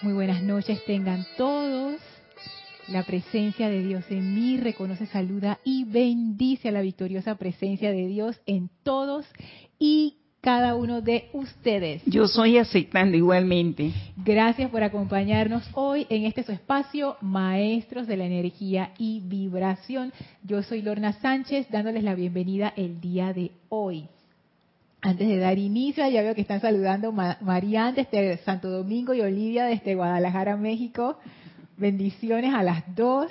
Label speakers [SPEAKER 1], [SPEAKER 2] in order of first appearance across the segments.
[SPEAKER 1] Muy buenas noches tengan todos. La presencia de Dios en mí reconoce, saluda y bendice a la victoriosa presencia de Dios en todos y cada uno de ustedes.
[SPEAKER 2] Yo soy aceptando igualmente.
[SPEAKER 1] Gracias por acompañarnos hoy en este su espacio, Maestros de la Energía y Vibración. Yo soy Lorna Sánchez, dándoles la bienvenida el día de hoy. Antes de dar inicio, ya veo que están saludando María desde Santo Domingo y Olivia desde Guadalajara, México. Bendiciones a las dos.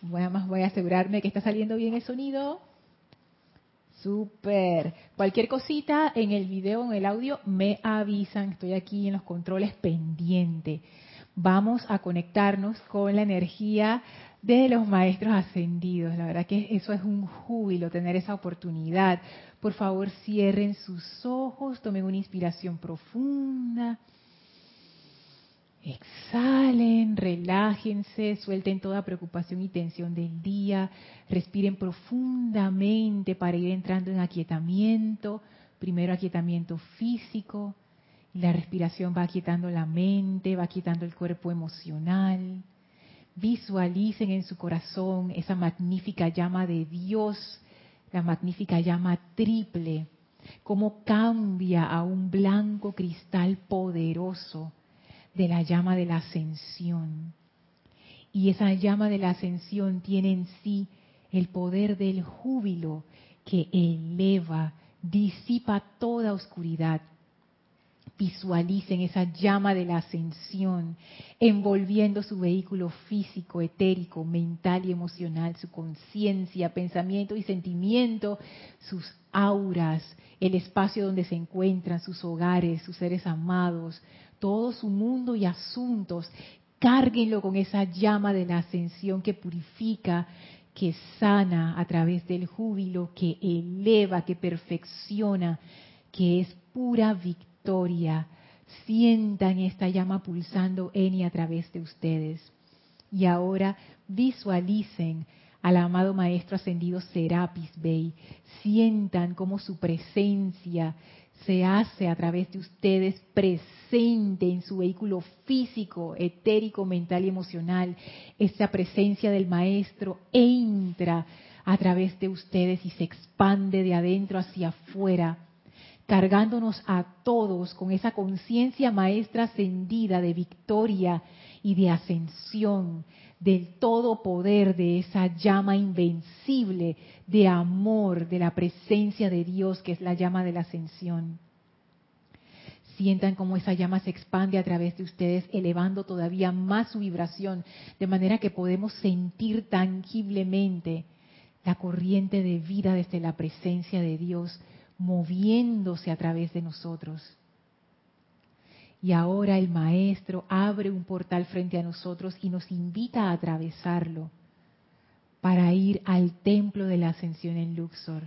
[SPEAKER 1] Bueno, más voy a asegurarme que está saliendo bien el sonido. Super. Cualquier cosita en el video o en el audio me avisan. Estoy aquí en los controles pendiente. Vamos a conectarnos con la energía de los maestros ascendidos. La verdad que eso es un júbilo tener esa oportunidad. Por favor, cierren sus ojos, tomen una inspiración profunda. Exhalen, relájense, suelten toda preocupación y tensión del día, respiren profundamente para ir entrando en aquietamiento, primero aquietamiento físico, la respiración va aquietando la mente, va aquietando el cuerpo emocional. Visualicen en su corazón esa magnífica llama de Dios, la magnífica llama triple, cómo cambia a un blanco cristal poderoso de la llama de la ascensión. Y esa llama de la ascensión tiene en sí el poder del júbilo que eleva, disipa toda oscuridad. Visualicen esa llama de la ascensión envolviendo su vehículo físico, etérico, mental y emocional, su conciencia, pensamiento y sentimiento, sus auras, el espacio donde se encuentran, sus hogares, sus seres amados, todo su mundo y asuntos, cárguenlo con esa llama de la ascensión que purifica, que sana a través del júbilo, que eleva, que perfecciona, que es pura victoria. Sientan esta llama pulsando en y a través de ustedes. Y ahora visualicen al amado Maestro Ascendido Serapis Bey. Sientan como su presencia se hace a través de ustedes presente en su vehículo físico, etérico, mental y emocional. Esa presencia del Maestro entra a través de ustedes y se expande de adentro hacia afuera, cargándonos a todos con esa conciencia maestra ascendida de victoria y de ascensión, del todo poder de esa llama invencible de amor, de la presencia de Dios, que es la llama de la ascensión. Sientan cómo esa llama se expande a través de ustedes, elevando todavía más su vibración, de manera que podemos sentir tangiblemente la corriente de vida desde la presencia de Dios, moviéndose a través de nosotros. Y ahora el Maestro abre un portal frente a nosotros y nos invita a atravesarlo para ir al templo de la ascensión en Luxor.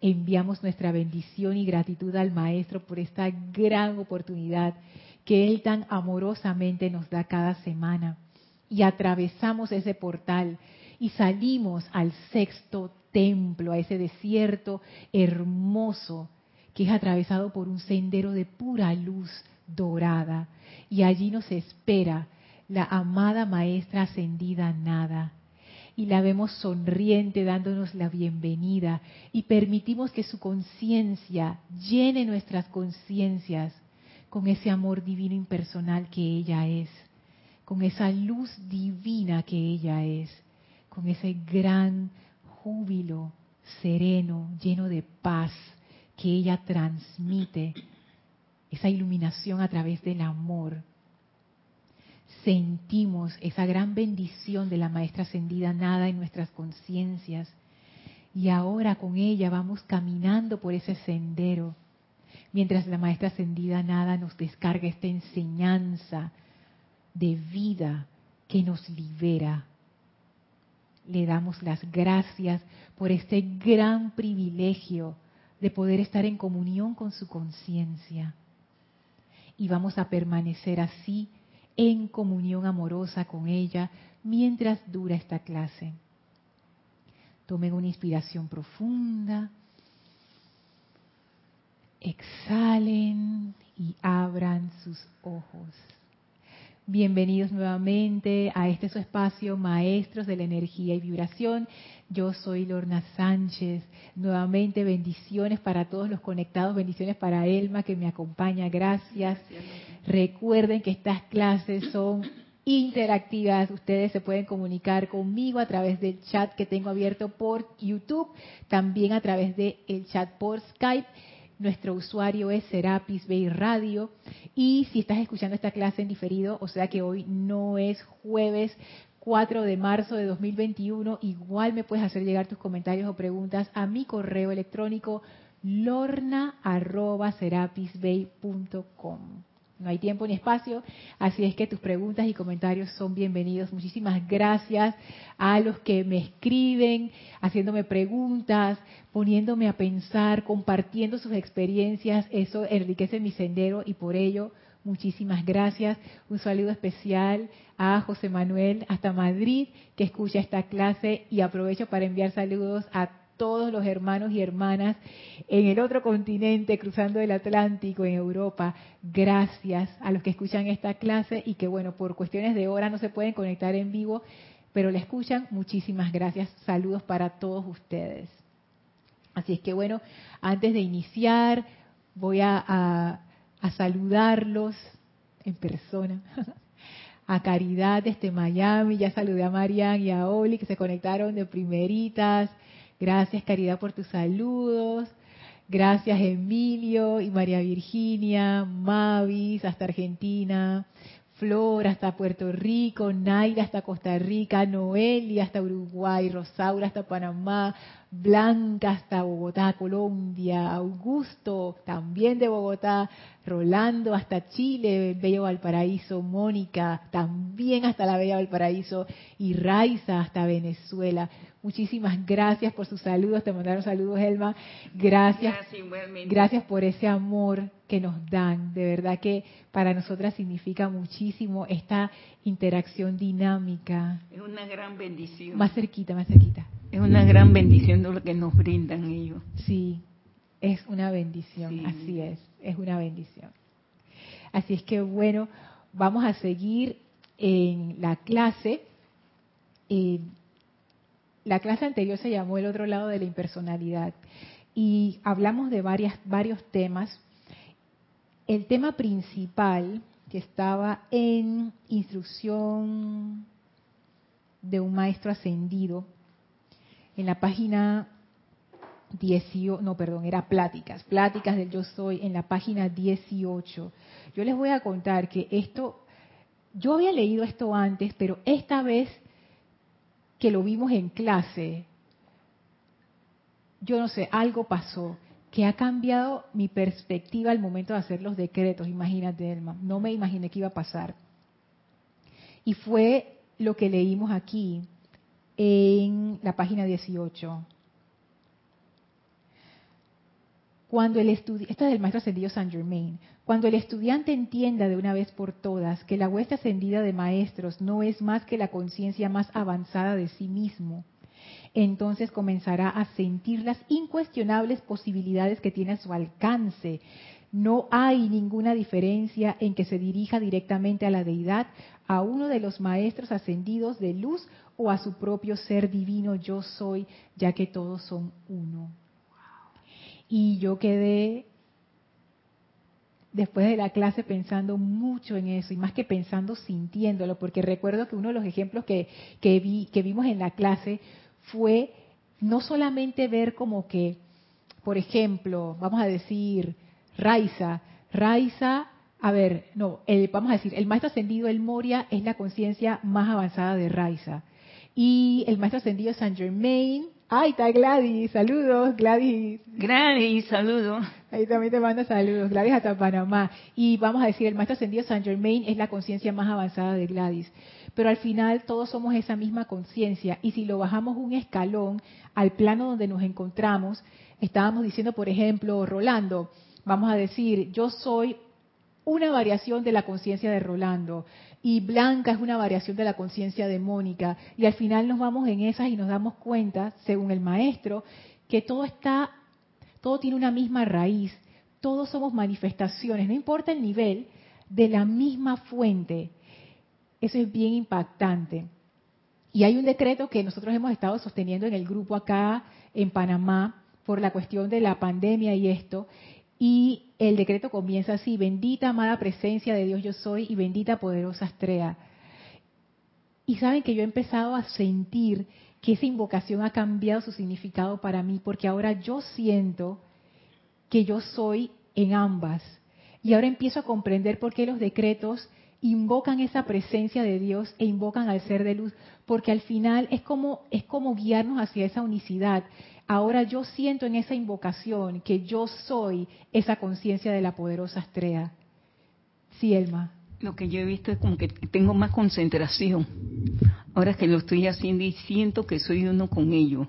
[SPEAKER 1] Enviamos nuestra bendición y gratitud al Maestro por esta gran oportunidad que Él tan amorosamente nos da cada semana. Y atravesamos ese portal y salimos al sexto templo, a ese desierto hermoso que es atravesado por un sendero de pura luz dorada. Y allí nos espera la amada Maestra ascendida Nada. Y la vemos sonriente dándonos la bienvenida y permitimos que su conciencia llene nuestras conciencias con ese amor divino impersonal que ella es, con esa luz divina que ella es, con ese gran júbilo sereno, lleno de paz que ella transmite esa iluminación a través del amor. Sentimos esa gran bendición de la Maestra Ascendida Nada en nuestras conciencias y ahora con ella vamos caminando por ese sendero mientras la Maestra Ascendida Nada nos descarga esta enseñanza de vida que nos libera. Le damos las gracias por este gran privilegio de poder estar en comunión con su conciencia y vamos a permanecer así en comunión amorosa con ella mientras dura esta clase. Tomen una inspiración profunda, exhalen y abran sus ojos. Bienvenidos nuevamente a este su espacio, Maestros de la Energía y Vibración. Yo soy Lorna Sánchez. Nuevamente bendiciones para todos los conectados, bendiciones para Elma que me acompaña. Gracias. Recuerden que estas clases son interactivas. Ustedes se pueden comunicar conmigo a través del chat que tengo abierto por YouTube, también a través del el chat por Skype nuestro usuario es Serapis Bay Radio. Y si estás escuchando esta clase en diferido, o sea que hoy no es jueves 4 de marzo de 2021, igual me puedes hacer llegar tus comentarios o preguntas a mi correo electrónico lorna.serapisbay.com. No hay tiempo ni espacio, así es que tus preguntas y comentarios son bienvenidos. Muchísimas gracias a los que me escriben, haciéndome preguntas, poniéndome a pensar, compartiendo sus experiencias. Eso enriquece mi sendero y por ello muchísimas gracias. Un saludo especial a José Manuel hasta Madrid que escucha esta clase y aprovecho para enviar saludos a todos los hermanos y hermanas en el otro continente, cruzando el Atlántico, en Europa. Gracias a los que escuchan esta clase y que, bueno, por cuestiones de hora no se pueden conectar en vivo, pero la escuchan. Muchísimas gracias. Saludos para todos ustedes. Así es que, bueno, antes de iniciar, voy a, saludarlos en persona. a Caridad desde Miami, ya saludé a Marian y a Oli que se conectaron de primeritas. Gracias, Caridad, por tus saludos. Gracias, Emilio y María Virginia, Mavis, hasta Argentina. Flor hasta Puerto Rico, Naira hasta Costa Rica, Noelia hasta Uruguay, Rosaura hasta Panamá, Blanca hasta Bogotá, Colombia, Augusto también de Bogotá, Rolando hasta Chile, Bello Valparaíso, Mónica también hasta la Bella Valparaíso y Raiza hasta Venezuela. Muchísimas gracias por sus saludos, te mandaron saludos Elma, gracias, gracias por ese amor que nos dan, de verdad que para nosotras significa muchísimo esta interacción dinámica.
[SPEAKER 2] Es una gran bendición.
[SPEAKER 1] Más cerquita, más cerquita.
[SPEAKER 2] Es una gran bendición lo que nos brindan ellos.
[SPEAKER 1] Sí, es una bendición, así es, es una bendición. Así es que bueno, vamos a seguir en la clase. Eh, la clase anterior se llamó El otro lado de la impersonalidad y hablamos de varias, varios temas. El tema principal que estaba en instrucción de un maestro ascendido en la página 18, no, perdón, era pláticas, pláticas del yo soy en la página 18. Yo les voy a contar que esto, yo había leído esto antes, pero esta vez que lo vimos en clase, yo no sé, algo pasó que ha cambiado mi perspectiva al momento de hacer los decretos, imagínate, Elma, no me imaginé que iba a pasar. Y fue lo que leímos aquí, en la página 18. Cuando el esta es del maestro ascendido Saint Germain, cuando el estudiante entienda de una vez por todas que la huesta ascendida de maestros no es más que la conciencia más avanzada de sí mismo, entonces comenzará a sentir las incuestionables posibilidades que tiene a su alcance. No hay ninguna diferencia en que se dirija directamente a la deidad, a uno de los maestros ascendidos de luz o a su propio ser divino yo soy, ya que todos son uno. Y yo quedé después de la clase pensando mucho en eso y más que pensando sintiéndolo, porque recuerdo que uno de los ejemplos que, que, vi, que vimos en la clase fue no solamente ver como que, por ejemplo, vamos a decir, Raiza, Raiza, a ver, no, el, vamos a decir, el maestro ascendido, el Moria, es la conciencia más avanzada de Raiza. Y el maestro ascendido Saint Germain, Ahí está Gladys, saludos, Gladys.
[SPEAKER 2] Gladys, saludos.
[SPEAKER 1] Ahí también te manda saludos, Gladys hasta Panamá. Y vamos a decir, el maestro ascendido Saint Germain es la conciencia más avanzada de Gladys. Pero al final todos somos esa misma conciencia. Y si lo bajamos un escalón al plano donde nos encontramos, estábamos diciendo, por ejemplo, Rolando, vamos a decir, yo soy una variación de la conciencia de Rolando y Blanca es una variación de la conciencia de Mónica. Y al final nos vamos en esas y nos damos cuenta, según el maestro, que todo está, todo tiene una misma raíz. Todos somos manifestaciones, no importa el nivel, de la misma fuente. eso es bien impactante. Y hay un decreto que nosotros hemos estado sosteniendo en el grupo acá en Panamá por la cuestión de la pandemia y esto. Y el decreto comienza así, bendita amada presencia de Dios yo soy y bendita poderosa estrella. Y saben que yo he empezado a sentir que esa invocación ha cambiado su significado para mí, porque ahora yo siento que yo soy en ambas. Y ahora empiezo a comprender por qué los decretos invocan esa presencia de Dios e invocan al ser de luz, porque al final es como es como guiarnos hacia esa unicidad. Ahora yo siento en esa invocación que yo soy esa conciencia de la poderosa estrella. Sí, Elma.
[SPEAKER 2] Lo que yo he visto es como que tengo más concentración. Ahora que lo estoy haciendo y siento que soy uno con ello.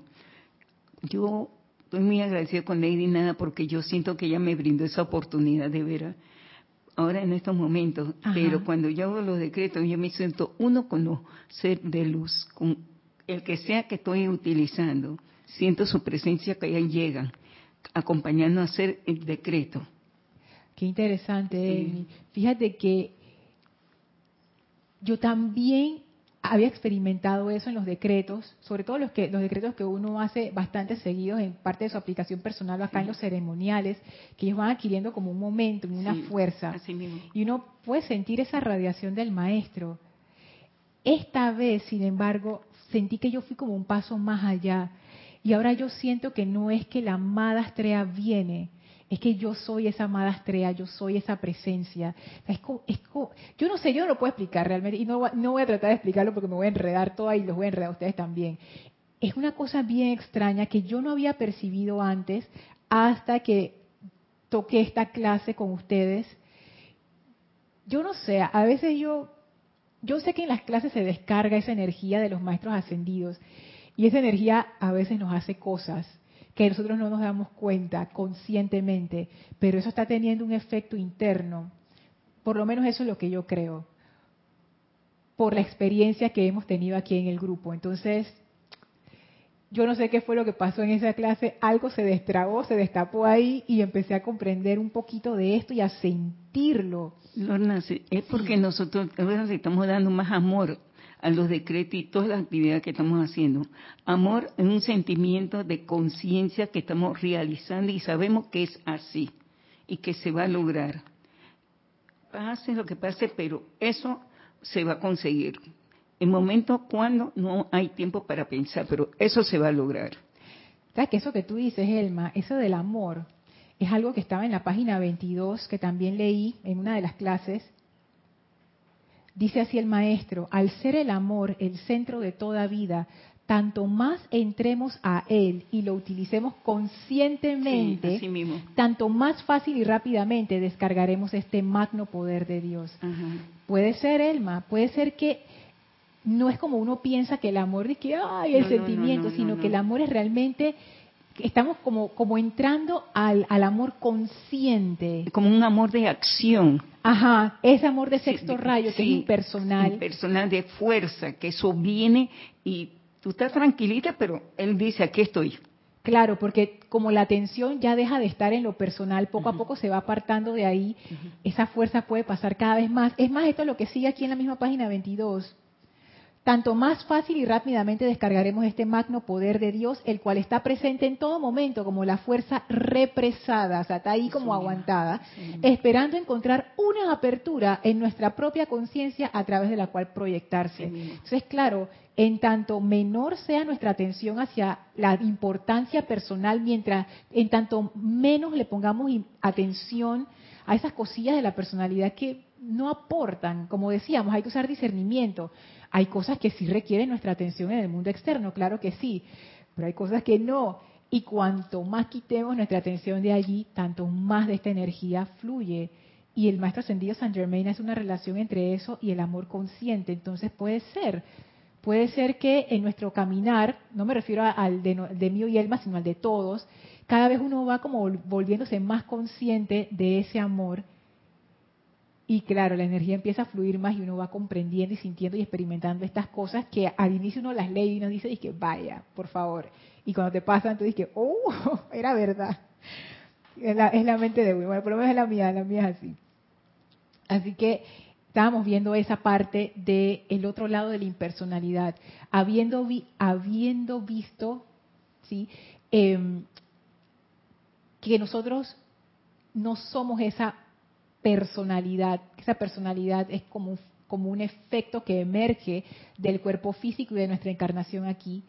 [SPEAKER 2] Yo estoy muy agradecida con Lady Nada porque yo siento que ella me brindó esa oportunidad de ver ahora en estos momentos. Pero cuando yo hago los decretos, yo me siento uno con los ser de luz, con el que sea que estoy utilizando siento su presencia que ahí llegan, acompañando a hacer el decreto.
[SPEAKER 1] Qué interesante, Fíjate que yo también había experimentado eso en los decretos, sobre todo los que los decretos que uno hace bastante seguidos en parte de su aplicación personal acá en los ceremoniales, que ellos van adquiriendo como un momento, una fuerza. Y uno puede sentir esa radiación del maestro. Esta vez, sin embargo, sentí que yo fui como un paso más allá y ahora yo siento que no es que la amada estrella viene, es que yo soy esa amada estrella, yo soy esa presencia. yo no sé, yo no lo puedo explicar realmente, y no, voy a tratar de explicarlo porque me voy a enredar toda y los voy a enredar a ustedes también. Es una cosa bien extraña que yo no había percibido antes hasta que toqué esta clase con ustedes. Yo no sé, a veces yo, yo sé que en las clases se descarga esa energía de los maestros ascendidos y esa energía a veces nos hace cosas que nosotros no nos damos cuenta conscientemente, pero eso está teniendo un efecto interno. Por lo menos eso es lo que yo creo, por la experiencia que hemos tenido aquí en el grupo. Entonces, yo no sé qué fue lo que pasó en esa clase, algo se destrabó, se destapó ahí y empecé a comprender un poquito de esto y a sentirlo.
[SPEAKER 2] Lorna, es porque nosotros estamos dando más amor a los decretos y todas las actividades que estamos haciendo. Amor es un sentimiento de conciencia que estamos realizando y sabemos que es así y que se va a lograr. Pase lo que pase, pero eso se va a conseguir. En momentos cuando no hay tiempo para pensar, pero eso se va a lograr.
[SPEAKER 1] ¿Sabes que eso que tú dices, Elma, eso del amor, es algo que estaba en la página 22, que también leí en una de las clases, Dice así el maestro, al ser el amor el centro de toda vida, tanto más entremos a él y lo utilicemos conscientemente, tanto más fácil y rápidamente descargaremos este magno poder de Dios. Puede ser, Elma, puede ser que no es como uno piensa que el amor es que ay el sentimiento, sino que el amor es realmente estamos como, como entrando al, al, amor consciente.
[SPEAKER 2] Como un amor de acción.
[SPEAKER 1] Ajá, ese amor de sexto rayo que es impersonal.
[SPEAKER 2] Impersonal de fuerza, que eso viene y tú estás tranquilita, pero él dice, aquí estoy.
[SPEAKER 1] Claro, porque como la atención ya deja de estar en lo personal, poco a poco se va apartando de ahí, esa fuerza puede pasar cada vez más. Es más, esto es lo que sigue aquí en la misma página 22 tanto más fácil y rápidamente descargaremos este magno poder de Dios, el cual está presente en todo momento como la fuerza represada, o sea, está ahí como aguantada, esperando encontrar una apertura en nuestra propia conciencia a través de la cual proyectarse. Entonces, claro, en tanto menor sea nuestra atención hacia la importancia personal, mientras en tanto menos le pongamos atención a esas cosillas de la personalidad que no aportan, como decíamos, hay que usar discernimiento. Hay cosas que sí requieren nuestra atención en el mundo externo, claro que sí, pero hay cosas que no. Y cuanto más quitemos nuestra atención de allí, tanto más de esta energía fluye. Y el maestro ascendido San Germain es una relación entre eso y el amor consciente. Entonces puede ser, puede ser que en nuestro caminar, no me refiero al de, de mío y Elma, sino al de todos, cada vez uno va como volviéndose más consciente de ese amor y claro, la energía empieza a fluir más y uno va comprendiendo y sintiendo y experimentando estas cosas que al inicio uno las lee y uno dice, que vaya, por favor. Y cuando te pasan, tú dices, oh, era verdad. Es la, mente de uno. Bueno, por lo menos es la mía, la mía es así. Así que estábamos viendo esa parte del el otro lado de la impersonalidad, habiendo, habiendo visto ¿sí? Em, que nosotros no somos esa personalidad, esa personalidad es como, como un efecto que emerge del cuerpo físico y de nuestra encarnación aquí,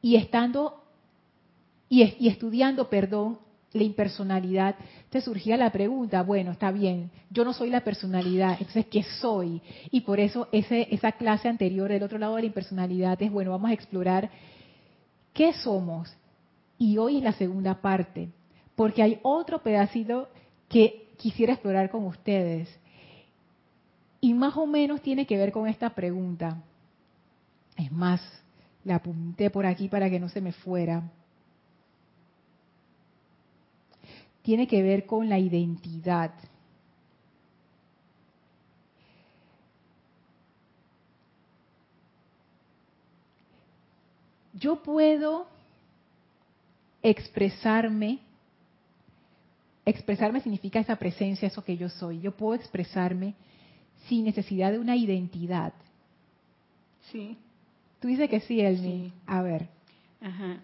[SPEAKER 1] y estando y, estudiando, perdón, la impersonalidad, te surgía la pregunta, bueno, está bien, yo no soy la personalidad, entonces, ¿qué soy? Y por eso esa clase anterior del otro lado de la impersonalidad es, bueno, vamos a explorar qué somos. Y hoy es la segunda parte, porque hay otro pedacito que quisiera explorar con ustedes. Y más o menos tiene que ver con esta pregunta. Es más, la apunté por aquí para que no se me fuera. tiene que ver con la identidad. Yo puedo expresarme, expresarme significa esa presencia, eso que yo soy. Yo puedo expresarme sin necesidad de una identidad.
[SPEAKER 2] Sí.
[SPEAKER 1] Tú dices que sí, Elmi. A ver.
[SPEAKER 2] Ajá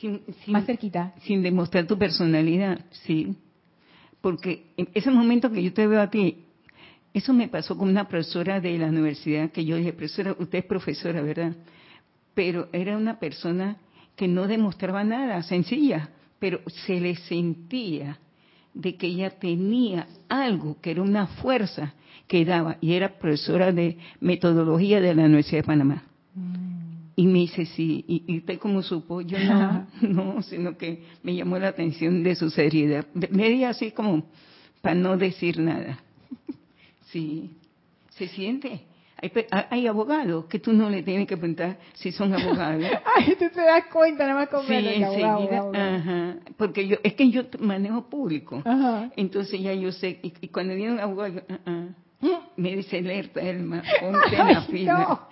[SPEAKER 1] sin, más cerquita.
[SPEAKER 2] Sin demostrar tu personalidad, sí. Porque en ese momento que yo te veo a ti, eso me pasó con una profesora de la universidad, que yo dije, profesora, usted es profesora, ¿verdad? Pero era una persona que no demostraba nada, sencilla, pero se le sentía de que ella tenía algo que era una fuerza que daba, y era profesora de metodología de la Universidad de Panamá. Mm. Y me dice, sí, y, usted como supo, yo no, no, sino que me llamó la atención de su seriedad. Media así como para no decir nada. Sí, se siente. Hay, hay, abogados que tú no le tienes que preguntar si son abogados.
[SPEAKER 1] Ay, tú te das cuenta nada más con
[SPEAKER 2] sí, enseguida, ajá, porque yo es que yo manejo público. Ajá. Entonces ya yo sé y, cuando viene un abogado yo, uh me dice alerta, Elma, ponte la fila.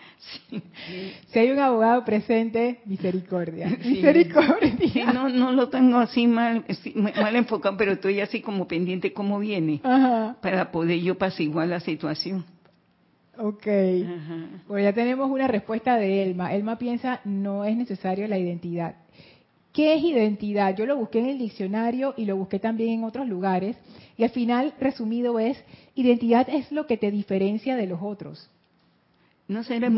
[SPEAKER 1] Si hay un abogado presente, misericordia. Misericordia.
[SPEAKER 2] no, no lo tengo así mal, mal enfocado, pero estoy así como pendiente cómo viene para poder yo igual la situación.
[SPEAKER 1] Ok. Bueno, ya tenemos una respuesta de Elma. Elma piensa no es necesario la identidad. ¿Qué es identidad? Yo lo busqué en el diccionario y lo busqué también en otros lugares. Y al final, resumido, es identidad es lo que te diferencia de los otros.
[SPEAKER 2] ¿No será,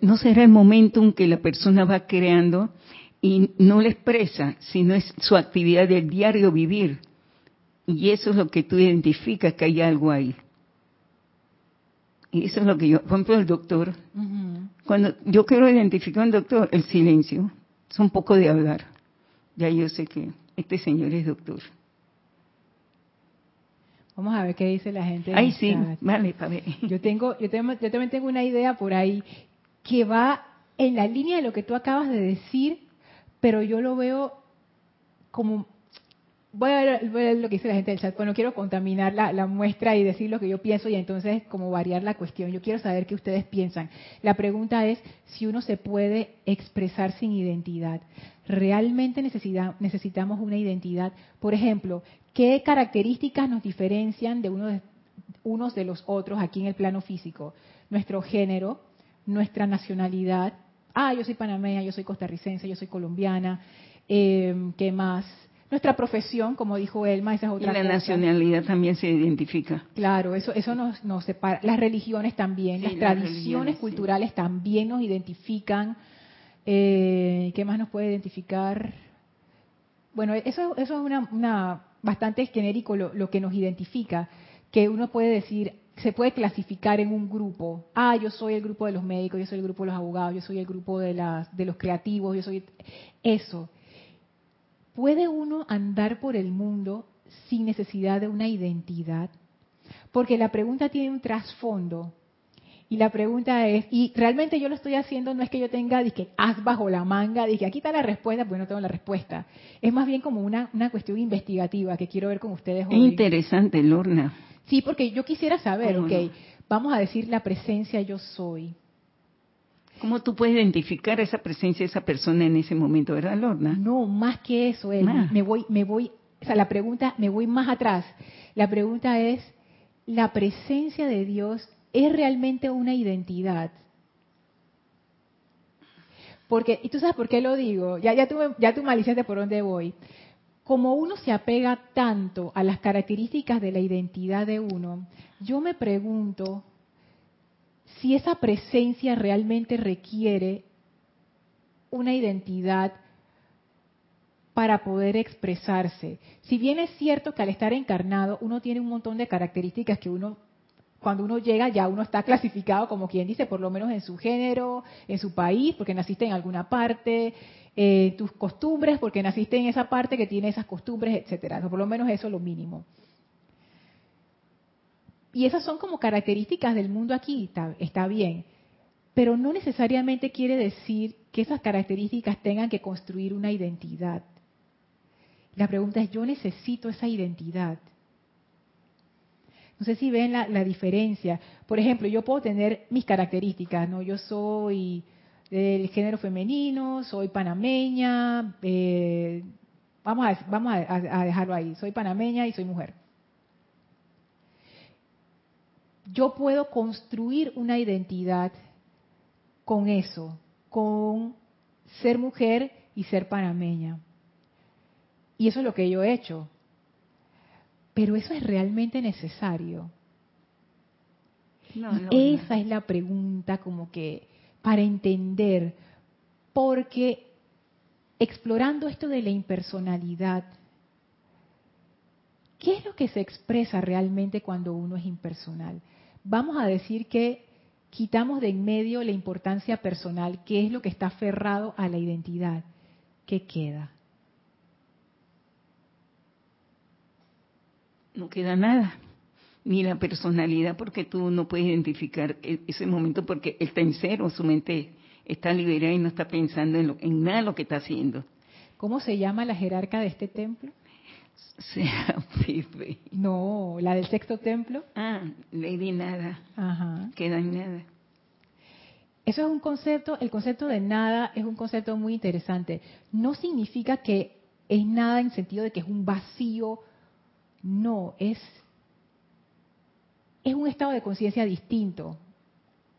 [SPEAKER 2] no será el momento en que la persona va creando y no le expresa, sino es su actividad del diario vivir? Y eso es lo que tú identificas que hay algo ahí. Y eso es lo que yo, por ejemplo, el doctor, cuando yo quiero identificar a un doctor, el silencio, es un poco de hablar ya yo sé que este señor es doctor.
[SPEAKER 1] Vamos a ver qué dice la gente.
[SPEAKER 2] Ay, sí, vale, para ver.
[SPEAKER 1] Yo, tengo, yo, tengo, yo también tengo una idea por ahí que va en la línea de lo que tú acabas de decir, pero yo lo veo como voy a, ver, lo que dice la gente del chat, pues no quiero contaminar la, muestra y decir lo que yo pienso y entonces como variar la cuestión. Yo quiero saber qué ustedes piensan. La pregunta es si uno se puede expresar sin identidad. ¿Realmente necesitamos una identidad? Por ejemplo, ¿qué características nos diferencian de, uno de unos de los otros aquí en el plano físico? Nuestro género, nuestra nacionalidad. Ah, yo soy panameña, yo soy costarricense, yo soy colombiana. Eh, ¿Qué más? Nuestra profesión, como dijo Elma, esa es otra
[SPEAKER 2] y la nacionalidad también se identifica.
[SPEAKER 1] Claro, eso, eso nos, nos separa. Las religiones también, las, tradiciones culturales también nos identifican. Eh, ¿Qué más nos puede identificar? Bueno, eso, eso es una, una bastante genérico lo, lo que nos identifica, que uno puede decir, se puede clasificar en un grupo. Ah, yo soy el grupo de los médicos, yo soy el grupo de los abogados, yo soy el grupo de, las, de los creativos, yo soy eso. ¿Puede uno andar por el mundo sin necesidad de una identidad? Porque la pregunta tiene un trasfondo. Y la pregunta es, y realmente yo lo estoy haciendo, no es que yo tenga, dije, haz bajo la manga, dije, aquí está la respuesta, pues no tengo la respuesta. Es más bien como una, una cuestión investigativa que quiero ver con ustedes hoy.
[SPEAKER 2] Interesante, Lorna.
[SPEAKER 1] Sí, porque yo quisiera saber, ok, vamos a decir la presencia yo soy.
[SPEAKER 2] ¿Cómo tú puedes identificar esa presencia de esa persona en ese momento, verdad, Lorna?
[SPEAKER 1] No, más que eso, me voy, me voy, o sea, la pregunta, me voy más atrás. La pregunta es, ¿la presencia de Dios es realmente una identidad. Porque, y tú sabes por qué lo digo, ya, ya, tú, ya tú maliciaste por dónde voy. Como uno se apega tanto a las características de la identidad de uno, yo me pregunto si esa presencia realmente requiere una identidad para poder expresarse. Si bien es cierto que al estar encarnado uno tiene un montón de características que uno, cuando uno llega ya uno está clasificado como quien dice, por lo menos en su género, en su país, porque naciste en alguna parte, eh, tus costumbres, porque naciste en esa parte que tiene esas costumbres, etcétera. por lo menos eso es lo mínimo. Y esas son como características del mundo aquí, está bien. Pero no necesariamente quiere decir que esas características tengan que construir una identidad. La pregunta es, yo necesito esa identidad. No sé si ven la, diferencia. Por ejemplo, yo puedo tener mis características, ¿no? Yo soy del género femenino, soy panameña, eh, vamos, a, vamos a dejarlo ahí, soy panameña y soy mujer. Yo puedo construir una identidad con eso, con ser mujer y ser panameña. Y eso es lo que yo he hecho. Pero eso es realmente necesario. esa es la pregunta como que para entender, porque explorando esto de la impersonalidad, ¿qué es lo que se expresa realmente cuando uno es impersonal? Vamos a decir que quitamos de en medio la importancia personal, que es lo que está aferrado a la identidad. ¿Qué queda?
[SPEAKER 2] no queda nada, ni la personalidad, porque tú no puedes identificar e-, ese momento porque él está en cero, su mente está liberada y no está pensando en, en nada lo que está haciendo.
[SPEAKER 1] ¿Cómo se llama la jerarca de este templo?
[SPEAKER 2] Sea
[SPEAKER 1] No, la del sexto templo.
[SPEAKER 2] Ah, Lady Nada. Ajá. Queda en nada.
[SPEAKER 1] Eso es un concepto, el concepto de nada es un concepto muy interesante. No significa que es nada en sentido de que es un vacío no, es, es un estado de conciencia distinto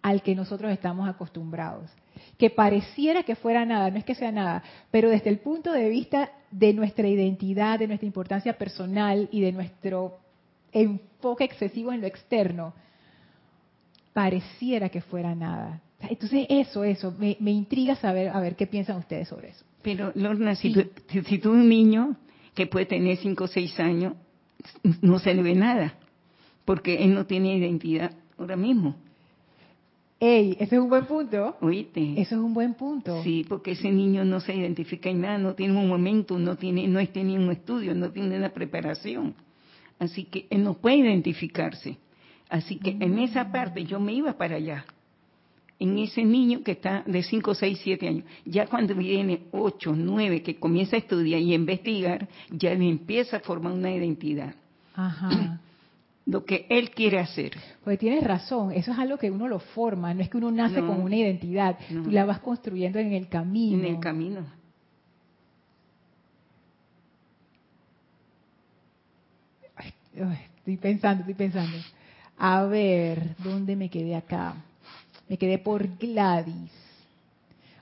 [SPEAKER 1] al que nosotros estamos acostumbrados. Que pareciera que fuera nada, no es que sea nada, pero desde el punto de vista de nuestra identidad, de nuestra importancia personal y de nuestro enfoque excesivo en lo externo, pareciera que fuera nada. Entonces eso, eso, me, intriga saber, a ver qué piensan ustedes sobre eso.
[SPEAKER 2] Pero Lorna, si, tú, si tú un niño que puede tener 5 o 6 años no se le ve nada, porque él no tiene identidad ahora mismo.
[SPEAKER 1] Ey, ese es un buen punto.
[SPEAKER 2] Oíste.
[SPEAKER 1] Eso es un buen punto.
[SPEAKER 2] Sí, porque ese niño no se identifica en nada, no tiene un momento, no tiene, no tiene un estudio, no tiene una preparación. Así que él no puede identificarse. Así que en esa mm. parte yo me iba para allá. En ese niño que está de 5, 6, 7 años. Ya cuando viene 8, 9, que comienza a estudiar y a investigar, ya le empieza a formar una identidad. Ajá. Lo que él quiere hacer.
[SPEAKER 1] Pues tienes razón, eso es algo que uno lo forma, no es que uno nace con una identidad, tú la vas construyendo en el camino.
[SPEAKER 2] En el camino.
[SPEAKER 1] estoy pensando, estoy pensando. A ver, ¿dónde me quedé acá? Me quedé por Gladys.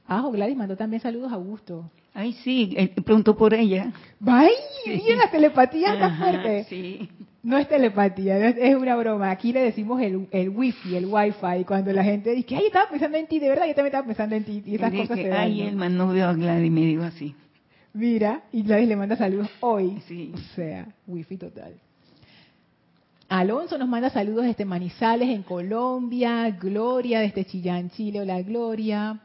[SPEAKER 1] Ah, Gladys mandó también saludos a Augusto.
[SPEAKER 2] Ay, sí, eh, preguntó por ella.
[SPEAKER 1] ¡Ay! Sí. la telepatía está fuerte. Sí. No es telepatía, es una broma. Aquí le decimos el, el wifi, el wifi, cuando la gente dice, ay, estaba pensando en ti, de verdad, yo también estaba pensando en ti. Y esas cosas
[SPEAKER 2] se Ay, el man no veo a Gladys, me digo así.
[SPEAKER 1] Mira, y Gladys le manda saludos hoy. Sí. O sea, wifi total. Alonso nos manda saludos desde Manizales, en Colombia. Gloria desde Chillán, Chile. Hola, Gloria.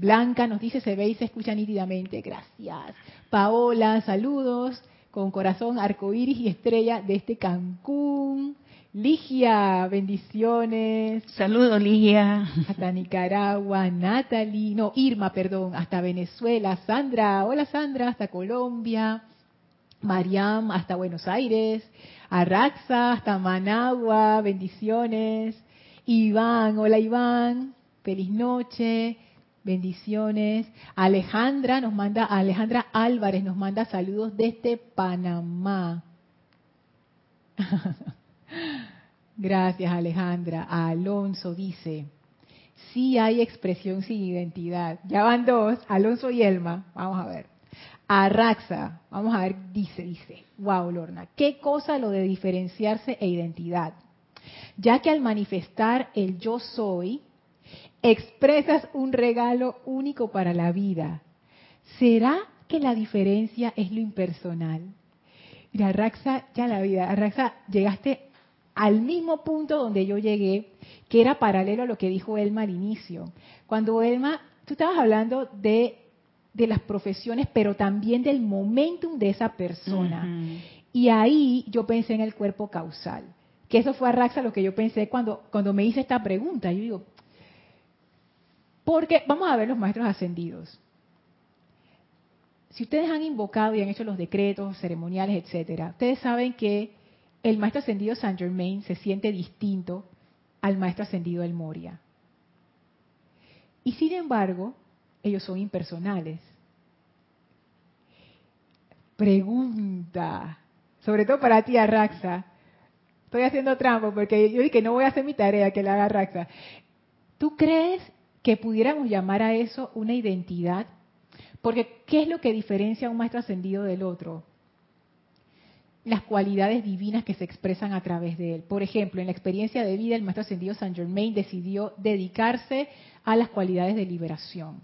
[SPEAKER 1] Blanca nos dice, se ve y se escucha nítidamente. Gracias. Paola, saludos. Con corazón, arcoíris y estrella desde Cancún. Ligia, bendiciones.
[SPEAKER 2] Saludos, Ligia.
[SPEAKER 1] Hasta Nicaragua. Natalie, no, Irma, perdón, hasta Venezuela. Sandra, hola Sandra, hasta Colombia. Mariam, hasta Buenos Aires. Arraxa, hasta Managua, bendiciones. Iván, hola Iván, feliz noche, bendiciones. Alejandra nos manda, Alejandra Álvarez nos manda saludos desde Panamá. Gracias, Alejandra. Alonso dice, sí hay expresión sin identidad. Ya van dos, Alonso y Elma. Vamos a ver. Arraxa, vamos a ver, dice, dice. Wow, Lorna, qué cosa lo de diferenciarse e identidad. Ya que al manifestar el yo soy, expresas un regalo único para la vida. ¿Será que la diferencia es lo impersonal? Mira, Raxa, ya la vida, Raxa, llegaste al mismo punto donde yo llegué, que era paralelo a lo que dijo Elma al inicio. Cuando Elma, tú estabas hablando de, de las profesiones, pero también del momentum de esa persona. Y ahí yo pensé en el cuerpo causal, que eso fue a Raxa lo que yo pensé cuando, cuando me hice esta pregunta. Yo digo, porque vamos a ver los maestros ascendidos. Si ustedes han invocado y han hecho los decretos ceremoniales, etcétera, ustedes saben que el maestro ascendido Saint Germain se siente distinto al maestro ascendido El Moria. Y sin embargo, ellos son impersonales. Pregunta, sobre todo para ti, Arraxa. Estoy haciendo trampo porque yo dije que no voy a hacer mi tarea que la haga Arraxa. ¿Tú crees que pudiéramos llamar a eso una identidad? Porque, ¿qué es lo que diferencia a un maestro ascendido del otro? Las cualidades divinas que se expresan a través de él. Por ejemplo, en la experiencia de vida, el maestro ascendido Saint Germain decidió dedicarse a las cualidades de liberación.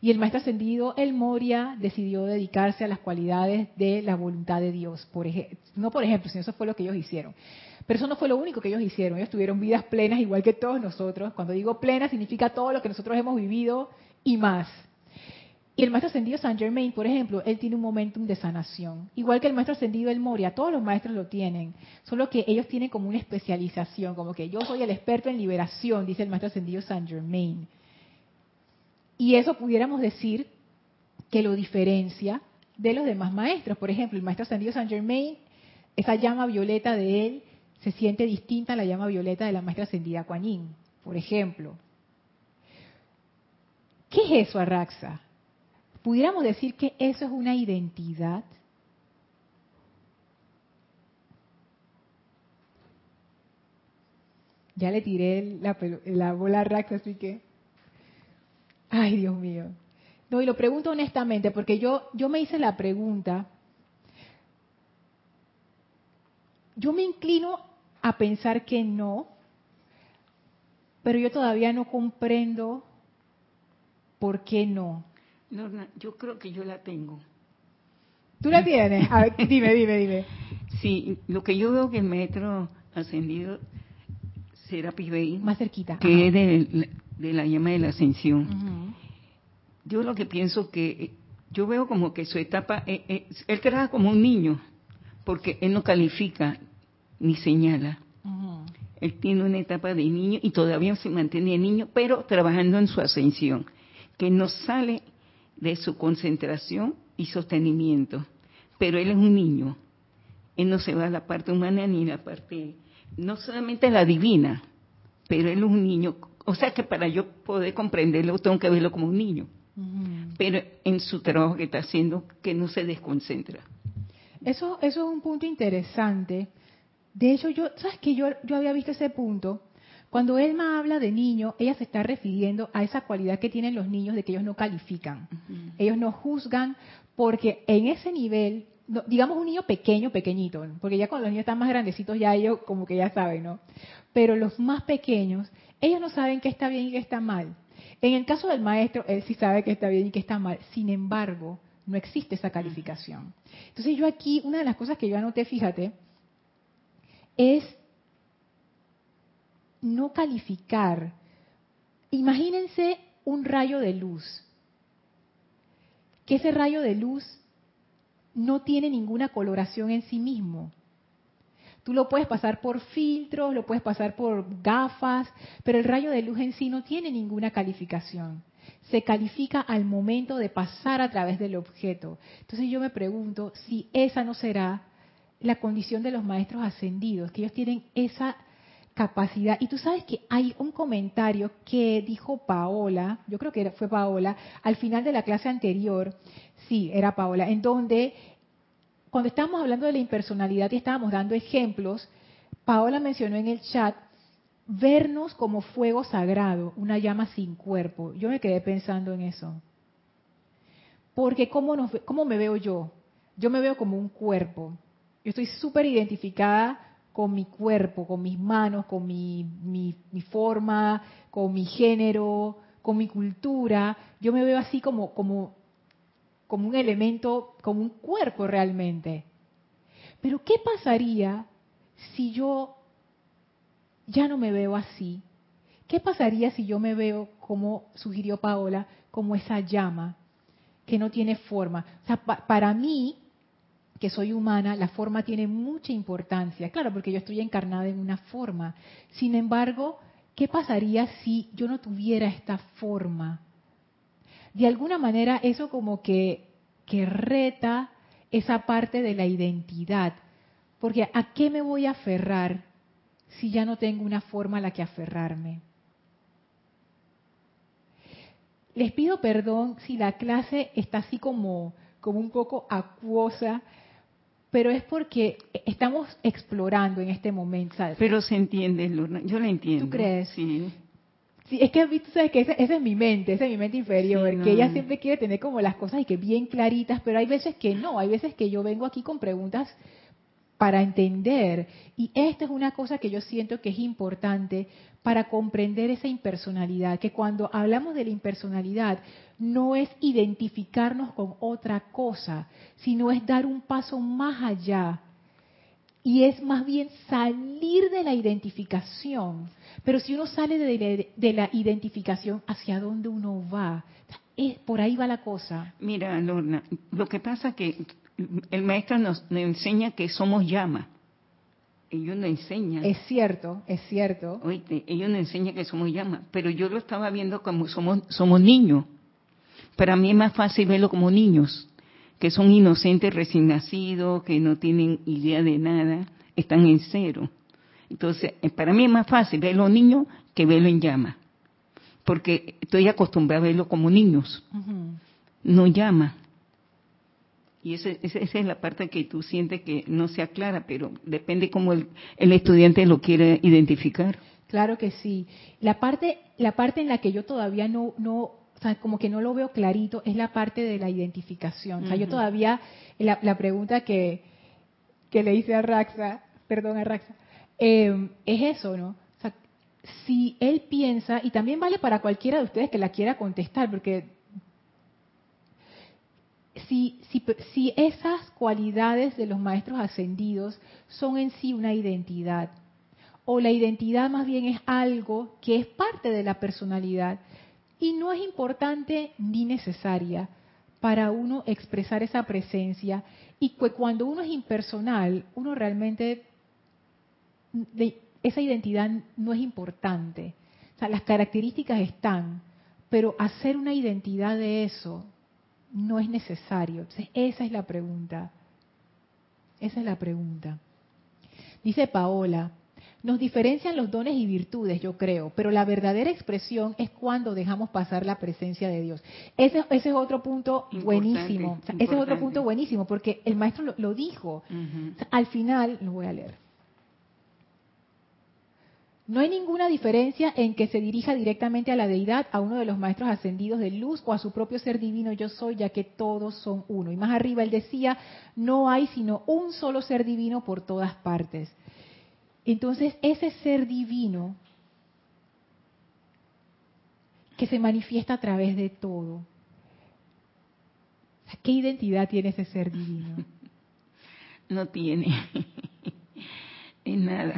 [SPEAKER 1] Y el maestro ascendido El Moria decidió dedicarse a las cualidades de la voluntad de Dios. Por no por ejemplo, sino eso fue lo que ellos hicieron. Pero eso no fue lo único que ellos hicieron. Ellos tuvieron vidas plenas igual que todos nosotros. Cuando digo plena significa todo lo que nosotros hemos vivido y más. Y el maestro ascendido Saint Germain, por ejemplo, él tiene un momentum de sanación. Igual que el maestro ascendido El Moria, todos los maestros lo tienen. Solo que ellos tienen como una especialización, como que yo soy el experto en liberación, dice el maestro ascendido Saint Germain. Y eso pudiéramos decir que lo diferencia de los demás maestros. Por ejemplo, el maestro ascendido Saint Germain, esa llama violeta de él se siente distinta a la llama violeta de la maestra ascendida Kuan por ejemplo. ¿Qué es eso, Arraxa? ¿Pudiéramos decir que eso es una identidad? Ya le tiré la, bola a Raxa, así que... Ay, Dios mío. No, y lo pregunto honestamente, porque yo, yo me hice la pregunta. Yo me inclino a pensar que no, pero yo todavía no comprendo por qué no.
[SPEAKER 2] Norma, yo creo que yo la tengo.
[SPEAKER 1] ¿Tú la tienes? A ver, dime, dime, dime.
[SPEAKER 2] Sí, lo que yo veo que el metro ascendido será Bay,
[SPEAKER 1] más cerquita,
[SPEAKER 2] que es de, la llama de la ascensión. Yo lo que pienso que yo veo como que su etapa, eh, eh, él trabaja como un niño, porque él no califica ni señala. Él tiene una etapa de niño y todavía se mantiene niño, pero trabajando en su ascensión, que no sale de su concentración y sostenimiento. Pero él es un niño. Él no se va a la parte humana ni la parte, no solamente la divina, pero él es un niño. O sea que para yo poder comprenderlo tengo que verlo como un niño. Pero en su trabajo que está haciendo, que no se desconcentra.
[SPEAKER 1] Eso, eso es un punto interesante. De hecho, yo, ¿sabes que yo, yo había visto ese punto cuando Elma habla de niño, ella se está refiriendo a esa cualidad que tienen los niños de que ellos no califican. Ellos no juzgan porque en ese nivel, digamos un niño pequeño, pequeñito, porque ya cuando los niños están más grandecitos ya ellos como que ya saben, ¿no? Pero los más pequeños, ellos no saben qué está bien y qué está mal. En el caso del maestro, él sí sabe qué está bien y qué está mal. Sin embargo, no existe esa calificación. Entonces yo aquí, una de las cosas que yo anoté, fíjate, es no calificar. Imagínense un rayo de luz, que ese rayo de luz no tiene ninguna coloración en sí mismo. Tú lo puedes pasar por filtros, lo puedes pasar por gafas, pero el rayo de luz en sí no tiene ninguna calificación. Se califica al momento de pasar a través del objeto. Entonces yo me pregunto si esa no será la condición de los maestros ascendidos, que ellos tienen esa capacidad. Y tú sabes que hay un comentario que dijo Paola, yo creo que fue Paola, al final de la clase anterior, sí, era Paola, en donde cuando estábamos hablando de la impersonalidad y estábamos dando ejemplos, Paola mencionó en el chat vernos como fuego sagrado, una llama sin cuerpo. Yo me quedé pensando en eso. Porque ¿cómo, cómo me veo yo? Yo me veo como un cuerpo. Yo estoy súper identificada con mi cuerpo, con mis manos, con mi, mi, forma, con mi género, con mi cultura. Yo me veo así como, como, como un elemento, como un cuerpo realmente. Pero ¿qué pasaría si yo ya no me veo así? ¿Qué pasaría si yo me veo, como sugirió Paola, como esa llama que no tiene forma? O sea, para mí, que soy humana, la forma tiene mucha importancia. Claro, porque yo estoy encarnada en una forma. Sin embargo, ¿qué pasaría si yo no tuviera esta forma? De alguna manera eso como que, que reta esa parte de la identidad. Porque ¿a qué me voy a aferrar si ya no tengo una forma a la que aferrarme? Les pido perdón si la clase está así como, como un poco acuosa, pero es porque estamos explorando en este momento.
[SPEAKER 2] Pero se entiende, Lorna, yo la entiendo.
[SPEAKER 1] ¿Tú crees?
[SPEAKER 2] Sí.
[SPEAKER 1] Sí, es que tú sabes que esa, es mi mente, esa es mi mente inferior, que ella siempre quiere tener como las cosas y que bien claritas, pero hay veces que no, hay veces que yo vengo aquí con preguntas para entender. Y esta es una cosa que yo siento que es importante para comprender esa impersonalidad, que cuando hablamos de la impersonalidad no es identificarnos con otra cosa, sino es dar un paso más allá. Y es más bien salir de la identificación. Pero si uno sale de la, identificación, ¿hacia dónde uno va? Es, por ahí va la cosa.
[SPEAKER 2] Mira, Lorna, lo que pasa que el maestro nos, enseña que somos llama. Ellos nos enseñan.
[SPEAKER 1] Es cierto, es cierto.
[SPEAKER 2] Oíste, ellos nos enseñan que somos llama, pero yo lo estaba viendo como somos, somos niños. Para mí es más fácil verlo como niños, que son inocentes recién nacidos, que no tienen idea de nada, están en cero. Entonces, eh, para mí es más fácil verlo niños que verlo en llama, porque estoy acostumbrada a verlo como niños, no llama. Y esa, es la parte que tú sientes que no sea clara, pero depende cómo el, estudiante lo quiere identificar.
[SPEAKER 1] Claro que sí. La parte, la parte en la que yo todavía no, no, o sea, como que no lo veo clarito, es la parte de la identificación. O sea, yo todavía, la, pregunta que, que, le hice a Raxa, perdón a Raxa, eh, es eso, ¿no? O sea, si él piensa, y también vale para cualquiera de ustedes que la quiera contestar, porque si, si, esas cualidades de los maestros ascendidos son en sí una identidad, o la identidad más bien es algo que es parte de la personalidad y no es importante ni necesaria para uno expresar esa presencia y que cuando uno es impersonal, uno realmente, esa identidad no es importante. O sea, las características están, pero hacer una identidad de eso no es necesario. Entonces, esa es la pregunta. Esa es la pregunta. Dice Paola, nos diferencian los dones y virtudes, yo creo, pero la verdadera expresión es cuando dejamos pasar la presencia de Dios. Ese, ese es otro punto buenísimo. ese es otro punto buenísimo, porque el maestro lo, dijo. al final, lo voy a leer. No hay ninguna diferencia en que se dirija directamente a la deidad, a uno de los maestros ascendidos de luz o a su propio ser divino yo soy, ya que todos son uno. Y más arriba él decía, no hay sino un solo ser divino por todas partes. Entonces ese ser divino que se manifiesta a través de todo, ¿qué identidad tiene ese ser divino?
[SPEAKER 2] No tiene. en nada.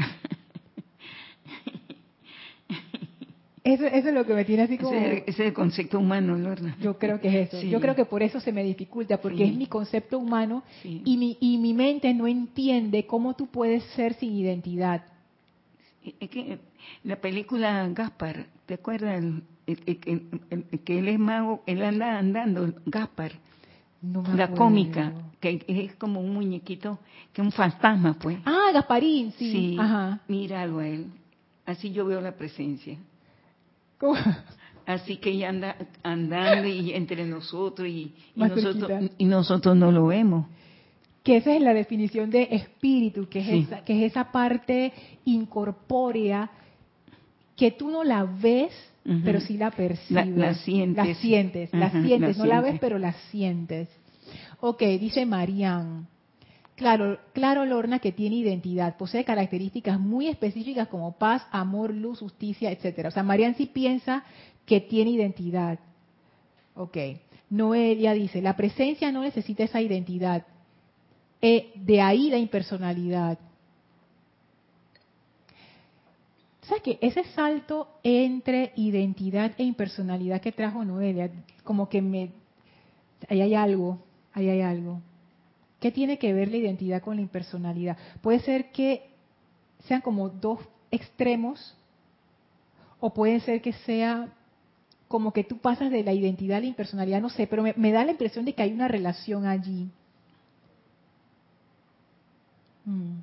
[SPEAKER 1] Eso, es lo que me tiene así como...
[SPEAKER 2] Ese, es el concepto humano, Lorna.
[SPEAKER 1] Yo creo que es eso. Yo creo que por eso se me dificulta, porque es mi concepto humano y, mi, y mi mente no entiende cómo tú puedes ser sin identidad.
[SPEAKER 2] Es que la película Gaspar, ¿te acuerdas? que él es mago, él anda andando, Gaspar. la cómica, que es como un muñequito, que es un fantasma, pues.
[SPEAKER 1] Ah, Gasparín, sí. sí Ajá.
[SPEAKER 2] Míralo a él. Así yo veo la presencia. Así que ella anda andando y entre nosotros y, nosotros, y nosotros no lo vemos.
[SPEAKER 1] que esa es la definición de espíritu, que es, esa, que es esa parte incorpórea que tú no la ves, pero sí la percibes.
[SPEAKER 2] La, sientes.
[SPEAKER 1] La sientes, la sientes, no la ves, pero la sientes. Ok, dice Marian. Claro, claro, Lorna, que tiene identidad, posee características muy específicas como paz, amor, luz, justicia, etcétera. O sea, Marian sí piensa que tiene identidad. Ok. Noelia dice, la presencia no necesita esa identidad. Eh, de ahí la impersonalidad. ¿Sabes qué? Ese salto entre identidad e impersonalidad que trajo Noelia, como que me... Ahí hay algo, ahí hay algo. ¿Qué tiene que ver la identidad con la impersonalidad? Puede ser que sean como dos extremos, o puede ser que sea como que tú pasas de la identidad a la impersonalidad, no sé, pero me, da la impresión de que hay una relación allí. Mm.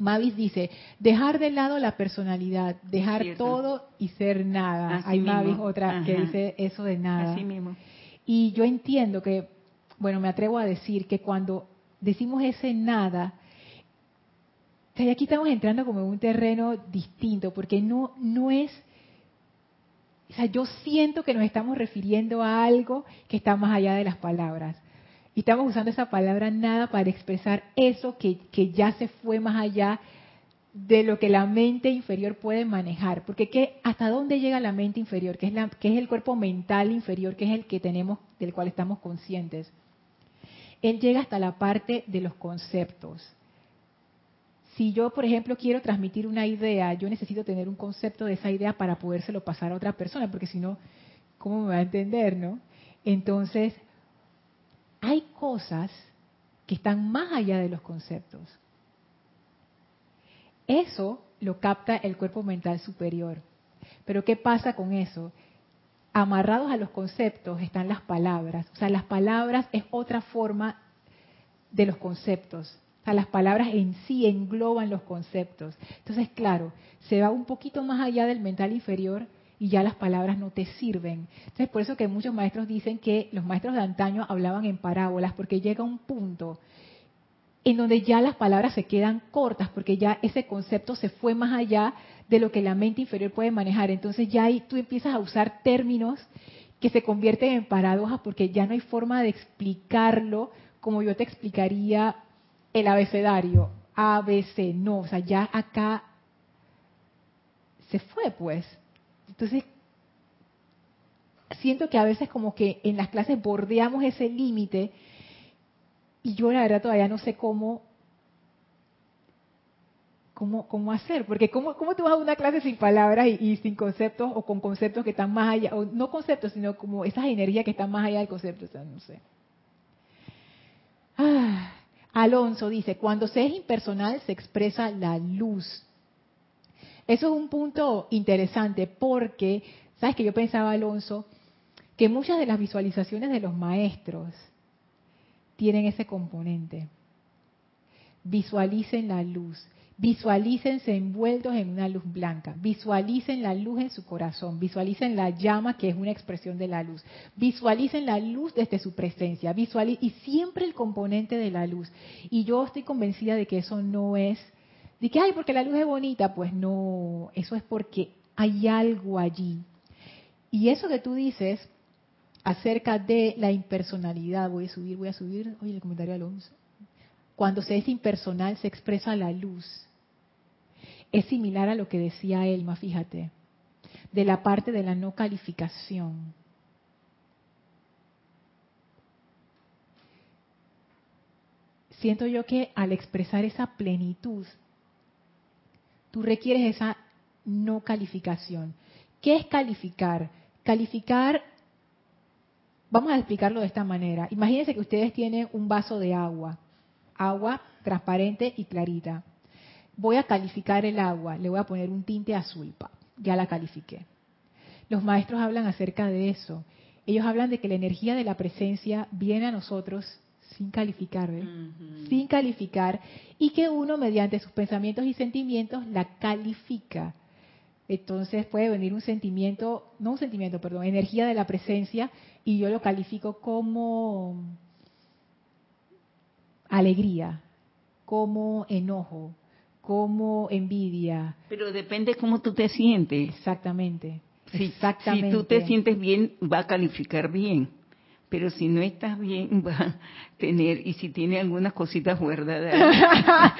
[SPEAKER 1] Mavis dice, dejar de lado la personalidad, dejar todo y ser nada. Hay Mavis otra que dice eso de nada.
[SPEAKER 2] Así mismo.
[SPEAKER 1] Y yo entiendo que, bueno, me atrevo a decir que cuando decimos ese nada, aquí estamos entrando como en un terreno distinto, porque no, no es, o sea, yo siento que nos estamos refiriendo a algo que está más allá de las palabras. Y estamos usando esa palabra nada para expresar eso que, ya se fue más allá de lo que la mente inferior puede manejar. Porque ¿qué, ¿hasta dónde llega la mente inferior? Que es, la, que es el cuerpo mental inferior, que es el que tenemos, del cual estamos conscientes. Él llega hasta la parte de los conceptos. Si yo, por ejemplo, quiero transmitir una idea, yo necesito tener un concepto de esa idea para podérselo pasar a otra persona, porque si no, ¿cómo me va a entender, no? Entonces, hay cosas que están más allá de los conceptos. Eso lo capta el cuerpo mental superior. Pero ¿qué pasa con eso? Amarrados a los conceptos están las palabras. O sea, las palabras es otra forma de los conceptos. O sea, las palabras en sí engloban los conceptos. Entonces, claro, se va un poquito más allá del mental inferior y ya las palabras no te sirven. Entonces, por eso que muchos maestros dicen que los maestros de antaño hablaban en parábolas, porque llega un punto en donde ya las palabras se quedan cortas, porque ya ese concepto se fue más allá de lo que la mente inferior puede manejar. Entonces ya ahí tú empiezas a usar términos que se convierten en paradojas porque ya no hay forma de explicarlo como yo te explicaría el abecedario. A, B, C, no, o sea, ya acá se fue pues. Entonces, siento que a veces como que en las clases bordeamos ese límite y yo la verdad todavía no sé cómo cómo, cómo hacer, porque ¿cómo, cómo tú vas a una clase sin palabras y, sin conceptos o con conceptos que están más allá, o no conceptos, sino como esas energías que están más allá del concepto, no sé. Ah, Alonso dice, cuando se es impersonal se expresa la luz. Eso es un punto interesante porque, ¿sabes que Yo pensaba, Alonso, que muchas de las visualizaciones de los maestros tienen ese componente. Visualicen la luz, visualícense envueltos en una luz blanca, visualicen la luz en su corazón, visualicen la llama que es una expresión de la luz, visualicen la luz desde su presencia, y siempre el componente de la luz. Y yo estoy convencida de que eso no es de que, ay, porque la luz es bonita, pues no, eso es porque hay algo allí. Y eso que tú dices acerca de la impersonalidad, voy a subir, voy a subir, oye, el comentario Alonso. Cuando se es impersonal se expresa la luz. Es similar a lo que decía Elma, fíjate, de la parte de la no calificación. Siento yo que al expresar esa plenitud tú requieres esa no calificación. ¿Qué es calificar? Calificar, vamos a explicarlo de esta manera. Imagínense que ustedes tienen un vaso de agua, agua transparente y clarita. Voy a calificar el agua, le voy a poner un tinte azul, ya la califiqué. Los maestros hablan acerca de eso. Ellos hablan de que la energía de la presencia viene a nosotros sin calificar, sin calificar, y que uno mediante sus pensamientos y sentimientos la califica. Entonces puede venir un sentimiento, no un sentimiento, perdón, energía de la presencia, y yo lo califico como alegría, como enojo, como envidia.
[SPEAKER 2] Pero depende cómo tú te sientes.
[SPEAKER 1] Exactamente.
[SPEAKER 2] Si,
[SPEAKER 1] exactamente.
[SPEAKER 2] si tú te sientes bien, va a calificar bien. Pero si no estás bien, va a tener, y si tiene algunas cositas guardadas,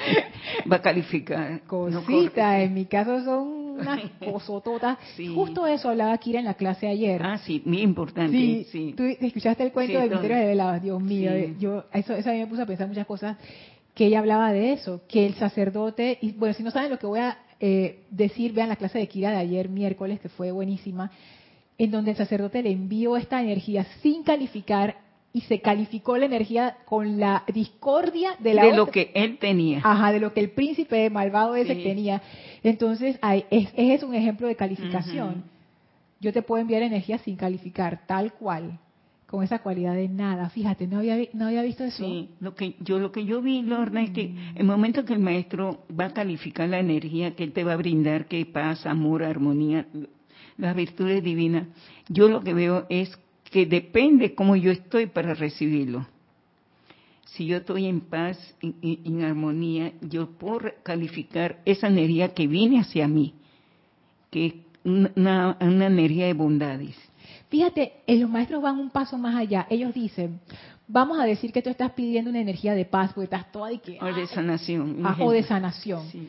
[SPEAKER 2] va a calificar.
[SPEAKER 1] Cositas, en mi caso son unas cosototas.
[SPEAKER 2] Sí.
[SPEAKER 1] Justo eso hablaba Kira en la clase ayer.
[SPEAKER 2] Ah, sí, muy importante.
[SPEAKER 1] Sí,
[SPEAKER 2] Sí,
[SPEAKER 1] tú escuchaste el cuento
[SPEAKER 2] Sí,
[SPEAKER 1] de
[SPEAKER 2] todo.
[SPEAKER 1] Misterios Revelados, Dios mío, yo eso, eso a mí me puso a pensar muchas cosas que ella hablaba de eso, que el sacerdote, y bueno, si no saben lo que voy a eh, decir, vean la clase de Kira de ayer miércoles, que fue buenísima, en donde el sacerdote le envió esta energía sin calificar y se calificó la energía con la discordia de la
[SPEAKER 2] de
[SPEAKER 1] otra-
[SPEAKER 2] lo que él tenía.
[SPEAKER 1] Ajá, de lo que el príncipe malvado ese
[SPEAKER 2] Sí.
[SPEAKER 1] tenía. Entonces, hay- es, es un ejemplo de calificación. Yo te puedo enviar energía sin calificar, tal cual, con esa cualidad de nada. Fíjate, no había, no había visto eso.
[SPEAKER 2] Sí, lo que yo lo que yo vi, Lorna, es que
[SPEAKER 1] Mm.
[SPEAKER 2] el momento que el maestro va a calificar la energía que él te va a brindar, que paz, amor, armonía, las virtudes divinas, yo lo que veo es que depende cómo yo estoy para recibirlo. Si yo estoy en paz, en, en- en armonía, yo puedo calificar esa energía que viene hacia mí, que es una, una energía de bondades.
[SPEAKER 1] Fíjate, eh, los maestros van un paso más allá. Ellos dicen, vamos a decir que tú estás pidiendo una energía de paz, porque estás toda y que...
[SPEAKER 2] O de sanación.
[SPEAKER 1] ah, o de sanación.
[SPEAKER 2] Sí.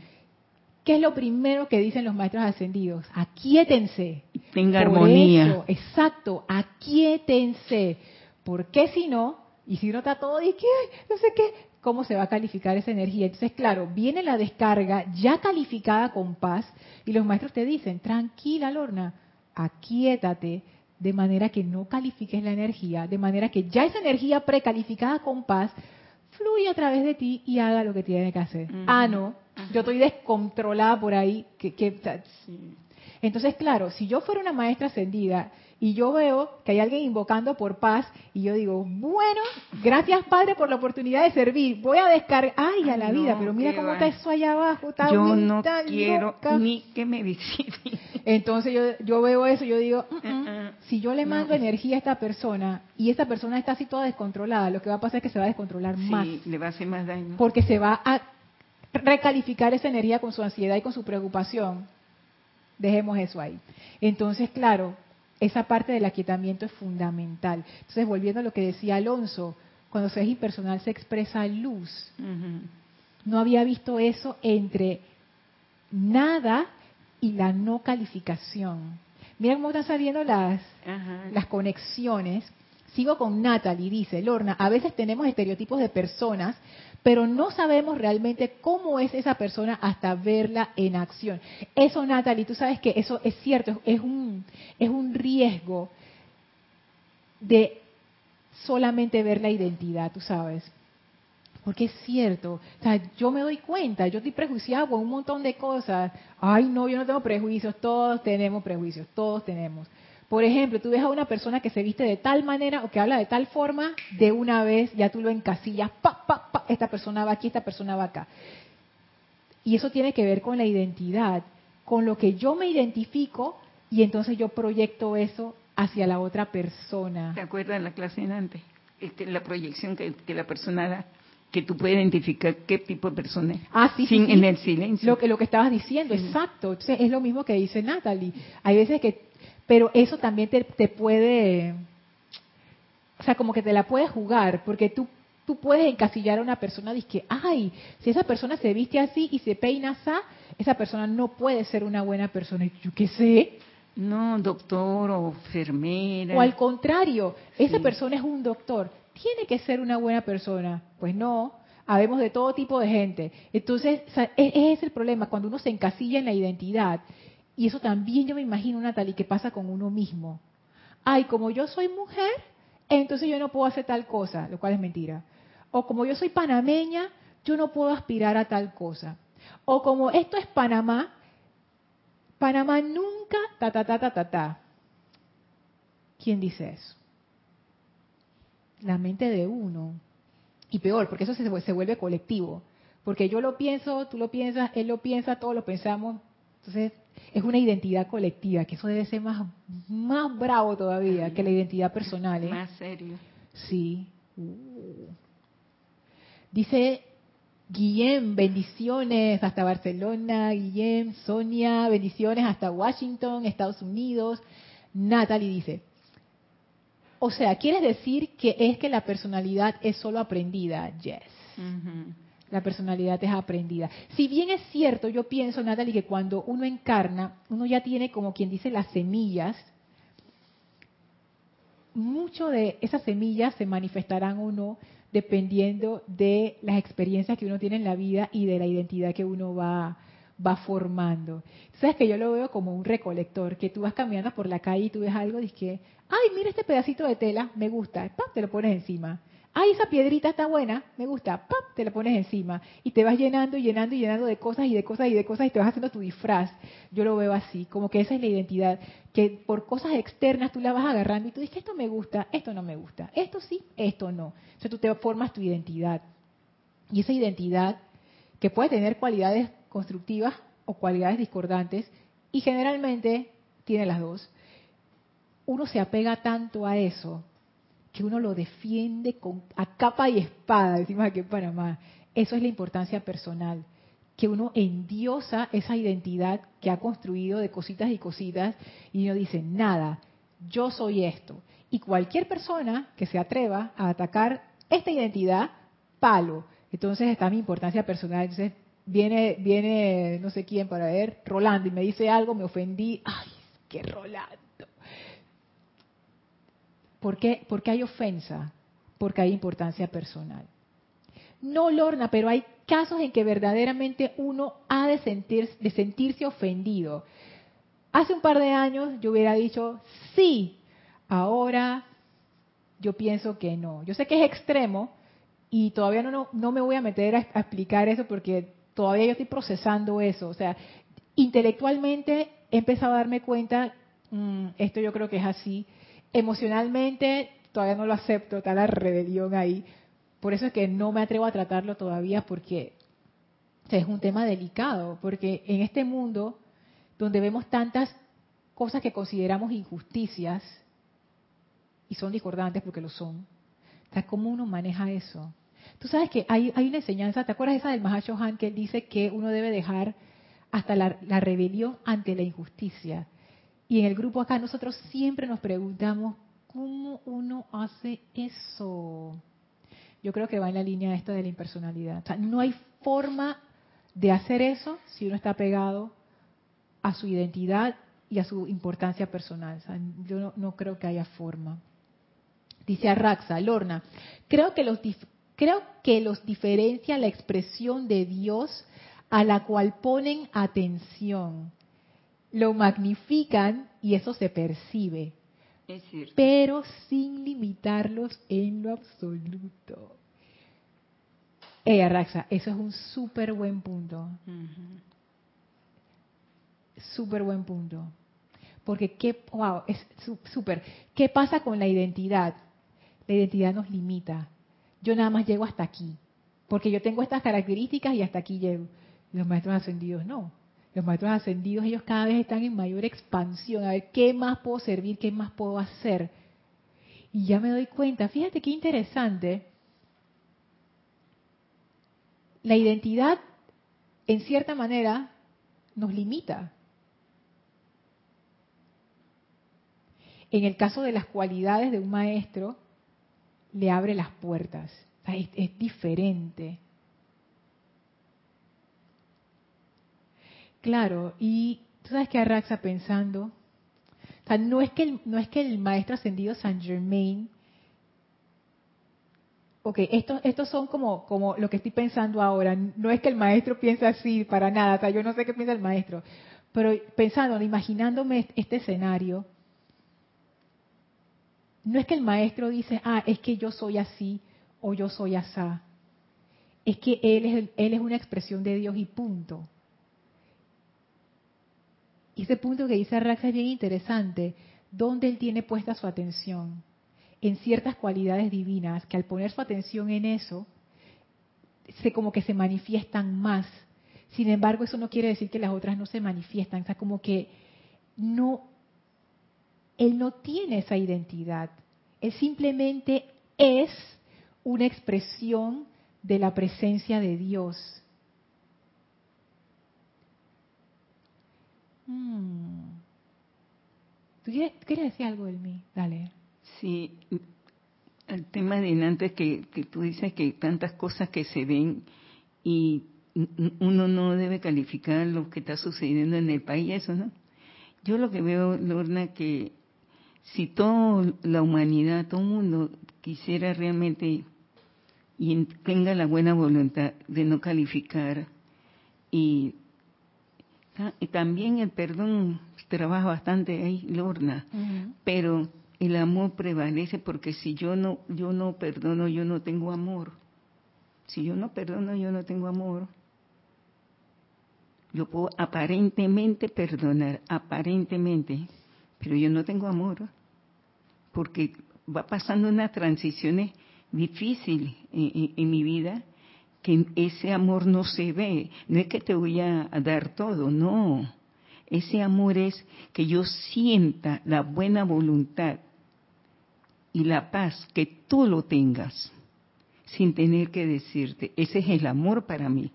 [SPEAKER 1] ¿Qué es lo primero que dicen los maestros ascendidos? Aquíétense.
[SPEAKER 2] Tenga
[SPEAKER 1] Por
[SPEAKER 2] armonía.
[SPEAKER 1] eso, exacto, aquíétense. Porque si no, y si no está todo y que no sé qué, ¿cómo se va a calificar esa energía? Entonces, claro, viene la descarga ya calificada con paz y los maestros te dicen, tranquila Lorna, aquíétate de manera que no califiques la energía, de manera que ya esa energía precalificada con paz fluye a través de ti y haga lo que tiene que hacer. Ah, no, yo estoy descontrolada por ahí, que, que entonces, claro, si yo fuera una maestra ascendida y yo veo que hay alguien invocando por paz y yo digo, bueno, gracias Padre por la oportunidad de servir, voy a descargar, ay, a la vida, pero mira cómo
[SPEAKER 2] va.
[SPEAKER 1] está eso allá abajo, está
[SPEAKER 2] Yo
[SPEAKER 1] bien,
[SPEAKER 2] no
[SPEAKER 1] está
[SPEAKER 2] quiero
[SPEAKER 1] loca.
[SPEAKER 2] ni que me visite.
[SPEAKER 1] Entonces yo, yo veo eso yo digo, "Mm, mm,
[SPEAKER 2] Uh-uh.
[SPEAKER 1] si yo le
[SPEAKER 2] No.
[SPEAKER 1] mando energía a esta persona y esta persona está así toda descontrolada, lo que va a pasar es que se va a descontrolar más
[SPEAKER 2] Sí, le va a hacer más daño.
[SPEAKER 1] porque se va a recalificar esa energía con su ansiedad y con su preocupación. Dejemos eso ahí. Entonces, claro, esa parte del aquietamiento es fundamental. Entonces, volviendo a lo que decía Alonso, cuando se es impersonal se expresa luz. No había visto eso entre nada y la no calificación. Mira cómo están saliendo las,
[SPEAKER 2] Ajá.
[SPEAKER 1] las conexiones. Sigo con Natalie, dice Lorna, a veces tenemos estereotipos de personas, pero no sabemos realmente cómo es esa persona hasta verla en acción. Eso, Natalie, tú sabes que eso es cierto, es un, es un riesgo de solamente ver la identidad, tú sabes. Porque es cierto, o sea, yo me doy cuenta, yo estoy prejuiciado por un montón de cosas. Ay, no, yo no tengo prejuicios, todos tenemos prejuicios, todos tenemos. Por ejemplo, tú ves a una persona que se viste de tal manera o que habla de tal forma, de una vez ya tú lo encasillas, pa, pa, pa, esta persona va aquí, esta persona va acá. Y eso tiene que ver con la identidad, con lo que yo me identifico y entonces yo proyecto eso hacia la otra persona.
[SPEAKER 2] ¿Te acuerdas de la clase en antes? Este, la proyección que, que la persona da, que tú puedes identificar qué tipo de persona es.
[SPEAKER 1] Ah, sí, sí,
[SPEAKER 2] sin,
[SPEAKER 1] sí.
[SPEAKER 2] En el silencio.
[SPEAKER 1] Lo que, lo que estabas diciendo,
[SPEAKER 2] Sí.
[SPEAKER 1] exacto. Entonces, es lo mismo que dice Natalie. Hay veces que, pero eso también te, te puede, o sea, como que te la puedes jugar, porque tú, tú puedes encasillar a una persona y que, ay, si esa persona se viste así y se peina así, esa persona no puede ser una buena persona. Y yo qué sé.
[SPEAKER 2] No, doctor o enfermera.
[SPEAKER 1] O al contrario, esa persona es un doctor, tiene que ser una buena persona. Pues no, habemos de todo tipo de gente. Entonces, o sea, e- ese es el problema, cuando uno se encasilla en la identidad. Y eso también yo me imagino, Natalie, que pasa con uno mismo. Ay, como yo soy mujer, entonces yo no puedo hacer tal cosa, lo cual es mentira. O como yo soy panameña, yo no puedo aspirar a tal cosa. O como esto es Panamá, Panamá nunca, ta, ta, ta, ta, ta, ta. ¿Quién dice eso? La mente de uno. Y peor, porque eso se, se vuelve colectivo. Porque yo lo pienso, tú lo piensas, él lo piensa, todos lo pensamos. Entonces, es una identidad colectiva, que eso debe ser más, más bravo todavía que la identidad personal. ¿eh?
[SPEAKER 2] Más serio.
[SPEAKER 1] Sí. Dice Guillem, bendiciones hasta Barcelona, Guillem, Sonia, bendiciones hasta Washington, Estados Unidos. Natalie dice, o sea, ¿quieres decir que es que la personalidad es solo aprendida? Yes. La personalidad es aprendida. Si bien es cierto, yo pienso, Natalie, que cuando uno encarna, uno ya tiene como quien dice las semillas. Mucho de esas semillas se manifestarán o no dependiendo de las experiencias que uno tiene en la vida y de la identidad que uno va, va formando. Sabes que yo lo veo como un recolector, que tú vas caminando por la calle y tú ves algo y dices ay, mira este pedacito de tela, me gusta, ¡pam! te lo pones encima. Ay, esa piedrita está buena, me gusta, ¡pam! te la pones encima. Y te vas llenando y llenando y llenando de cosas y de cosas y de cosas y te vas haciendo tu disfraz. Yo lo veo así, como que esa es la identidad, que por cosas externas tú la vas agarrando y tú dices, esto me gusta, esto no me gusta, esto sí, esto no. Entonces tú te formas tu identidad. Y esa identidad, que puede tener cualidades constructivas o cualidades discordantes, y generalmente tiene las dos, uno se apega tanto a eso que uno lo defiende con, a capa y espada, decimos aquí en Panamá. Eso es la importancia personal, que uno endiosa esa identidad que ha construido de cositas y cositas y uno dice, nada, yo soy esto. Y cualquier persona que se atreva a atacar esta identidad, palo. Entonces está mi importancia personal. Entonces viene, viene no sé quién para ver, Rolando, y me dice algo, me ofendí. Ay, qué Rolando. ¿Por qué, hay ofensa? Porque hay importancia personal. No, Lorna, pero hay casos en que verdaderamente uno ha de, sentir, de sentirse ofendido. Hace un par de años yo hubiera dicho sí, ahora yo pienso que no. Yo sé que es extremo y todavía no, no, me voy a meter a, explicar eso porque todavía yo estoy procesando eso. O sea, intelectualmente he empezado a darme cuenta, mm, esto yo creo que es así, emocionalmente todavía no lo acepto, está la rebelión ahí. Por eso es que no me atrevo a tratarlo todavía porque es un tema delicado, porque en este mundo donde vemos tantas cosas que consideramos injusticias, y son discordantes porque lo son, ¿cómo uno maneja eso? Tú sabes que hay, hay una enseñanza, ¿te acuerdas esa del Mahashohan que dice que uno debe dejar hasta la rebelión ante la injusticia? Y en el grupo acá nosotros siempre nos preguntamos, ¿cómo uno hace eso? Yo creo que va en la línea esta de la impersonalidad. O sea, no hay forma de hacer eso si uno está pegado a su identidad y a su importancia personal. O sea, yo no, no, creo que haya forma. Dice Arraxa, Lorna, creo que los creo que los diferencia la expresión de Dios a la cual ponen atención lo magnifican y eso se percibe. Pero sin limitarlos en lo absoluto. Ella, Raxa, eso es un súper buen punto. Súper buen punto. Porque qué, wow, es súper. ¿Qué pasa con la identidad? La identidad nos limita. Yo nada más llego hasta aquí. Porque yo tengo estas características y hasta aquí llego. Los maestros ascendidos no los maestros ascendidos, ellos cada vez están en mayor expansión, a ver qué más puedo servir, qué más puedo hacer. Y ya me doy cuenta, fíjate qué interesante, la identidad en cierta manera nos limita. En el caso de las cualidades de un maestro, le abre las puertas. es diferente. Claro, y tú sabes que Arraxa pensando, o sea, no es que el, no es que el maestro ascendido San Germain, ok, estos, estos son como, como lo que estoy pensando ahora, no es que el maestro piense así para nada, o sea, yo no sé qué piensa el maestro, pero pensando, imaginándome este escenario, no es que el maestro dice, ah, es que yo soy así o yo soy asá, es que él es, él es una expresión de Dios y punto. Ese punto que dice Raxa es bien interesante, donde él tiene puesta su atención en ciertas cualidades divinas, que al poner su atención en eso, se como que se manifiestan más. Sin embargo, eso no quiere decir que las otras no se manifiestan, o sea, como que no, él no tiene esa identidad, él simplemente es una expresión de la presencia de Dios. Hmm. ¿Tú quieres, decir algo de mí? Dale.
[SPEAKER 2] Sí, el tema de antes que, que tú dices que tantas cosas que se ven y uno no debe calificar lo que está sucediendo en el país, eso, ¿no? Yo lo que veo, Lorna, que si toda la humanidad, todo el mundo quisiera realmente y tenga la buena voluntad de no calificar y, también el perdón trabaja bastante ahí, Lorna, pero el amor prevalece porque si yo no yo no perdono, yo no tengo amor. Si yo no perdono, yo no tengo amor. Yo puedo aparentemente perdonar, aparentemente, pero yo no tengo amor, porque va pasando unas transiciones difíciles en, mi vida que ese amor no se ve. No es que te voy a dar todo, no. Ese amor es que yo sienta la buena voluntad y la paz, que tú lo tengas, sin tener que decirte. Ese es el amor para mí.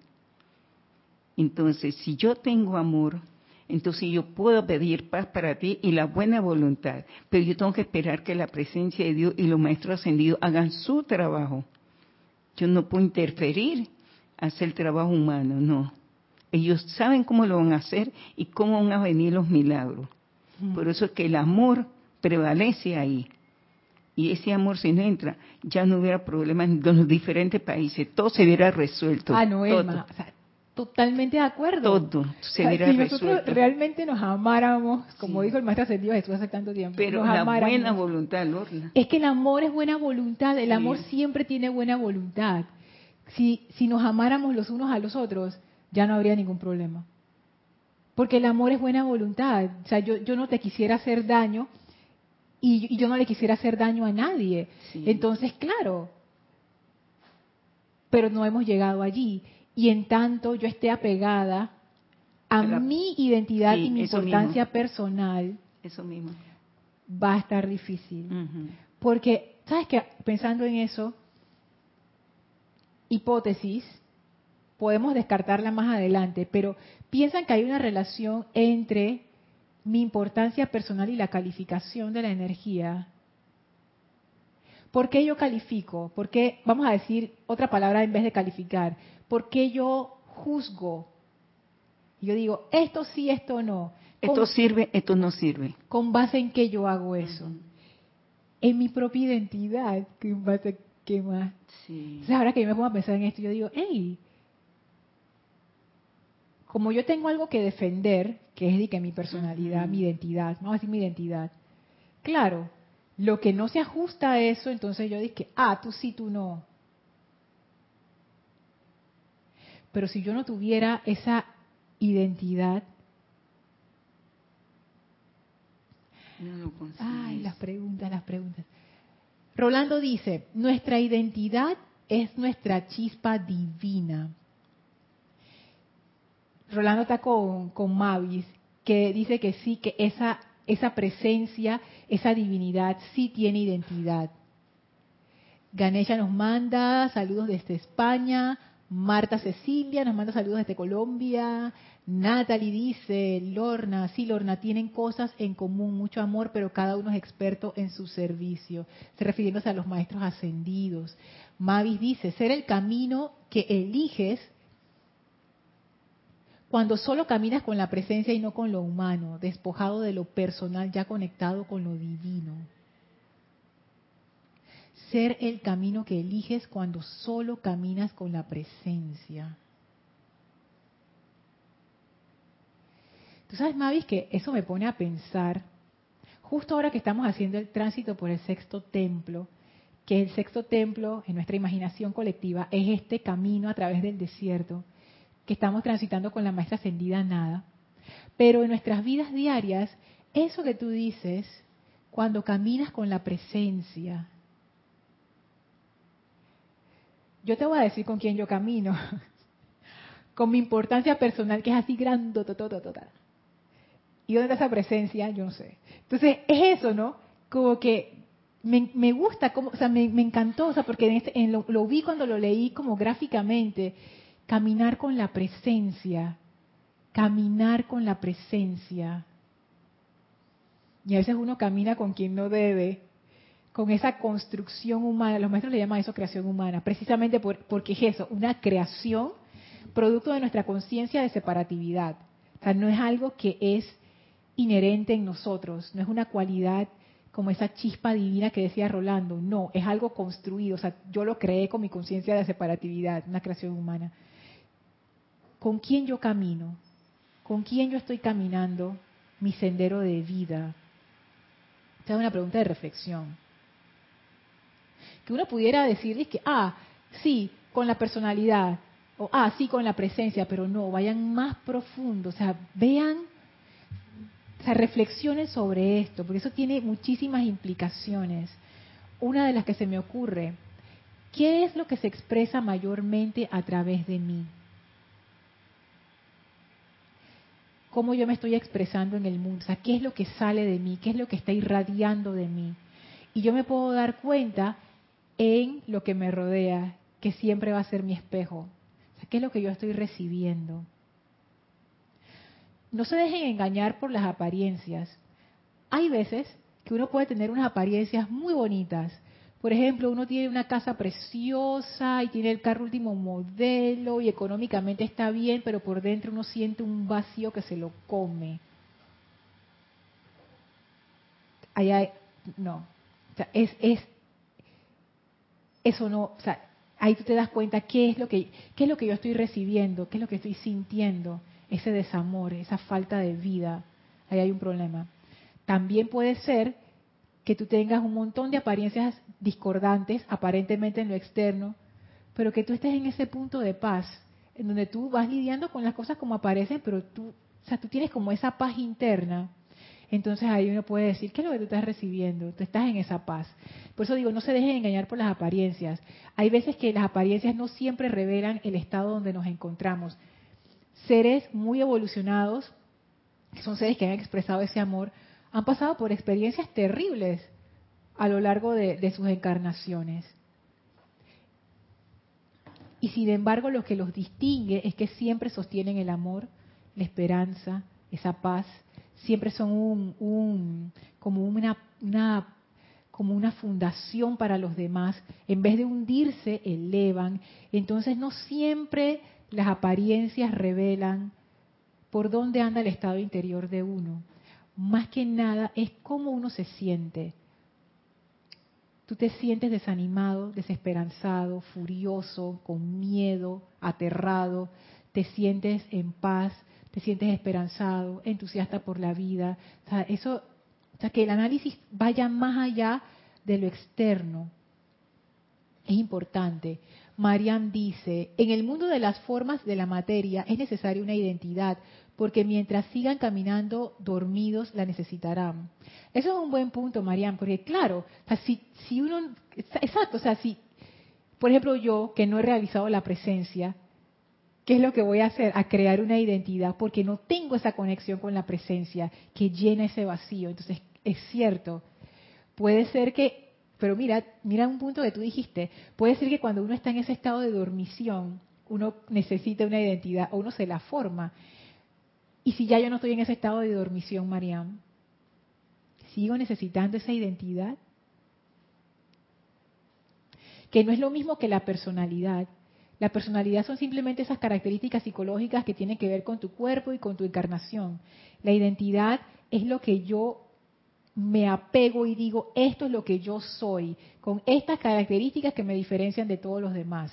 [SPEAKER 2] Entonces, si yo tengo amor, entonces yo puedo pedir paz para ti y la buena voluntad, pero yo tengo que esperar que la presencia de Dios y los maestros ascendidos hagan su trabajo. Yo no puedo interferir, hacer el trabajo humano, no. Ellos saben cómo lo van a hacer y cómo van a venir los milagros. Por eso es que el amor prevalece ahí. Y ese amor si no entra, ya no hubiera problemas en los diferentes países, todo se hubiera resuelto.
[SPEAKER 1] Ah, no, Emma, Totalmente de acuerdo.
[SPEAKER 2] Todo se
[SPEAKER 1] si nosotros realmente nos amáramos, como dijo el maestro ascendido Jesús hace tanto tiempo,
[SPEAKER 2] pero la buena voluntad, Lorna.
[SPEAKER 1] Es que el amor es buena voluntad, el amor siempre tiene buena voluntad. Si, si nos amáramos los unos a los otros, ya no habría ningún problema. Porque el amor es buena voluntad. O sea, yo, yo no te quisiera hacer daño y, yo no le quisiera hacer daño a nadie. Entonces, claro, pero no hemos llegado allí y en tanto yo esté apegada a mi identidad y mi importancia personal,
[SPEAKER 2] eso mismo.
[SPEAKER 1] va a estar difícil. Porque, ¿sabes qué? Pensando en eso, hipótesis, podemos descartarla más adelante, pero piensan que hay una relación entre mi importancia personal y la calificación de la energía. ¿Por qué yo califico? ¿Por qué, vamos a decir otra palabra en vez de calificar? ¿Por qué yo juzgo? Yo digo, esto sí, esto no.
[SPEAKER 2] Esto sirve, esto no sirve.
[SPEAKER 1] ¿Con base en qué yo hago eso? En mi propia identidad, ¿en base qué más? Sí. Entonces ahora que yo me pongo a pensar en esto, yo digo, hey, como yo tengo algo que defender, que es de que mi personalidad, mi identidad, vamos a decir mi identidad, claro, lo que no se ajusta a eso, entonces yo dije, ah, tú sí, tú no. Pero si yo no tuviera esa identidad, Ay, las preguntas, las preguntas. Rolando dice, nuestra identidad es nuestra chispa divina. Rolando está con, con Mavis, que dice que sí, que esa, esa presencia, esa divinidad sí tiene identidad. Ganesha nos manda saludos desde España. Marta Cecilia nos manda saludos desde Colombia. Natalie dice, Lorna, sí, Lorna, tienen cosas en común, mucho amor, pero cada uno es experto en su servicio. Se refiriéndose a los maestros ascendidos. Mavis dice, ser el camino que eliges cuando solo caminas con la presencia y no con lo humano, despojado de lo personal, ya conectado con lo divino ser el camino que eliges cuando solo caminas con la presencia. Tú sabes, Mavis, que eso me pone a pensar, justo ahora que estamos haciendo el tránsito por el sexto templo, que el sexto templo en nuestra imaginación colectiva es este camino a través del desierto que estamos transitando con la maestra ascendida nada. Pero en nuestras vidas diarias, eso que tú dices, cuando caminas con la presencia, yo te voy a decir con quién yo camino. con mi importancia personal, que es así grande, ¿Y dónde está esa presencia? Yo no sé. Entonces, es eso, ¿no? Como que me, gusta, como, o sea, me, encantó, o sea, porque este, lo vi cuando lo leí como gráficamente, caminar con la presencia, caminar con la presencia. Y a veces uno camina con quien no debe, con esa construcción humana. Los maestros le llaman eso creación humana, precisamente porque es eso, una creación producto de nuestra conciencia de separatividad. O sea, no es algo que es inherente en nosotros, no es una cualidad como esa chispa divina que decía Rolando, no, es algo construido, o sea, yo lo creé con mi conciencia de separatividad, una creación humana. ¿Con quién yo camino? ¿Con quién yo estoy caminando mi sendero de vida? Esta es una pregunta de reflexión. Que uno pudiera decirles que, ah, sí, con la personalidad, o ah, sí, con la presencia, pero no, vayan más profundo, o sea, vean, o sea, reflexionen sobre esto, porque eso tiene muchísimas implicaciones. Una de las que se me ocurre, ¿qué es lo que se expresa mayormente a través de mí? Cómo yo me estoy expresando en el mundo, o sea, qué es lo que sale de mí, qué es lo que está irradiando de mí. Y yo me puedo dar cuenta en lo que me rodea, que siempre va a ser mi espejo. O sea, qué es lo que yo estoy recibiendo. No se dejen engañar por las apariencias. Hay veces que uno puede tener unas apariencias muy bonitas, por ejemplo, uno tiene una casa preciosa y tiene el carro último modelo y económicamente está bien, pero por dentro uno siente un vacío que se lo come. Ahí no, o sea, es, es, eso no, o sea, ahí tú te das cuenta qué es lo que, qué es lo que yo estoy recibiendo, qué es lo que estoy sintiendo, ese desamor, esa falta de vida. Ahí hay un problema. También puede ser que tú tengas un montón de apariencias discordantes, aparentemente en lo externo, pero que tú estés en ese punto de paz, en donde tú vas lidiando con las cosas como aparecen, pero tú, o sea, tú tienes como esa paz interna. Entonces ahí uno puede decir, ¿qué es lo que tú estás recibiendo? Tú estás en esa paz. Por eso digo, no se dejen engañar por las apariencias. Hay veces que las apariencias no siempre revelan el estado donde nos encontramos. Seres muy evolucionados, que son seres que han expresado ese amor, han pasado por experiencias terribles a lo largo de, sus encarnaciones. Y sin embargo lo que los distingue es que siempre sostienen el amor, la esperanza, esa paz, siempre son un, como una, como una fundación para los demás. En vez de hundirse, elevan. Entonces no siempre las apariencias revelan por dónde anda el estado interior de uno más que nada es cómo uno se siente. Tú te sientes desanimado, desesperanzado, furioso, con miedo, aterrado, te sientes en paz, te sientes esperanzado, entusiasta por la vida. O sea, que el análisis vaya más allá de lo externo. Es importante. Marian dice, en el mundo de las formas de la materia es necesaria una identidad, porque mientras sigan caminando dormidos la necesitarán. Eso es un buen punto, Mariam, porque claro, si, si uno, exacto, o sea, si, por ejemplo, yo que no he realizado la presencia, ¿qué es lo que voy a hacer? A crear una identidad, porque no tengo esa conexión con la presencia que llena ese vacío. Entonces, es cierto, puede ser que, pero mira, mira un punto que tú dijiste, puede ser que cuando uno está en ese estado de dormición, uno necesita una identidad o uno se la forma. Y si ya yo no estoy en ese estado de dormición, Mariam, sigo necesitando esa identidad. Que no es lo mismo que la personalidad. La personalidad son simplemente esas características psicológicas que tienen que ver con tu cuerpo y con tu encarnación. La identidad es lo que yo me apego y digo, esto es lo que yo soy, con estas características que me diferencian de todos los demás.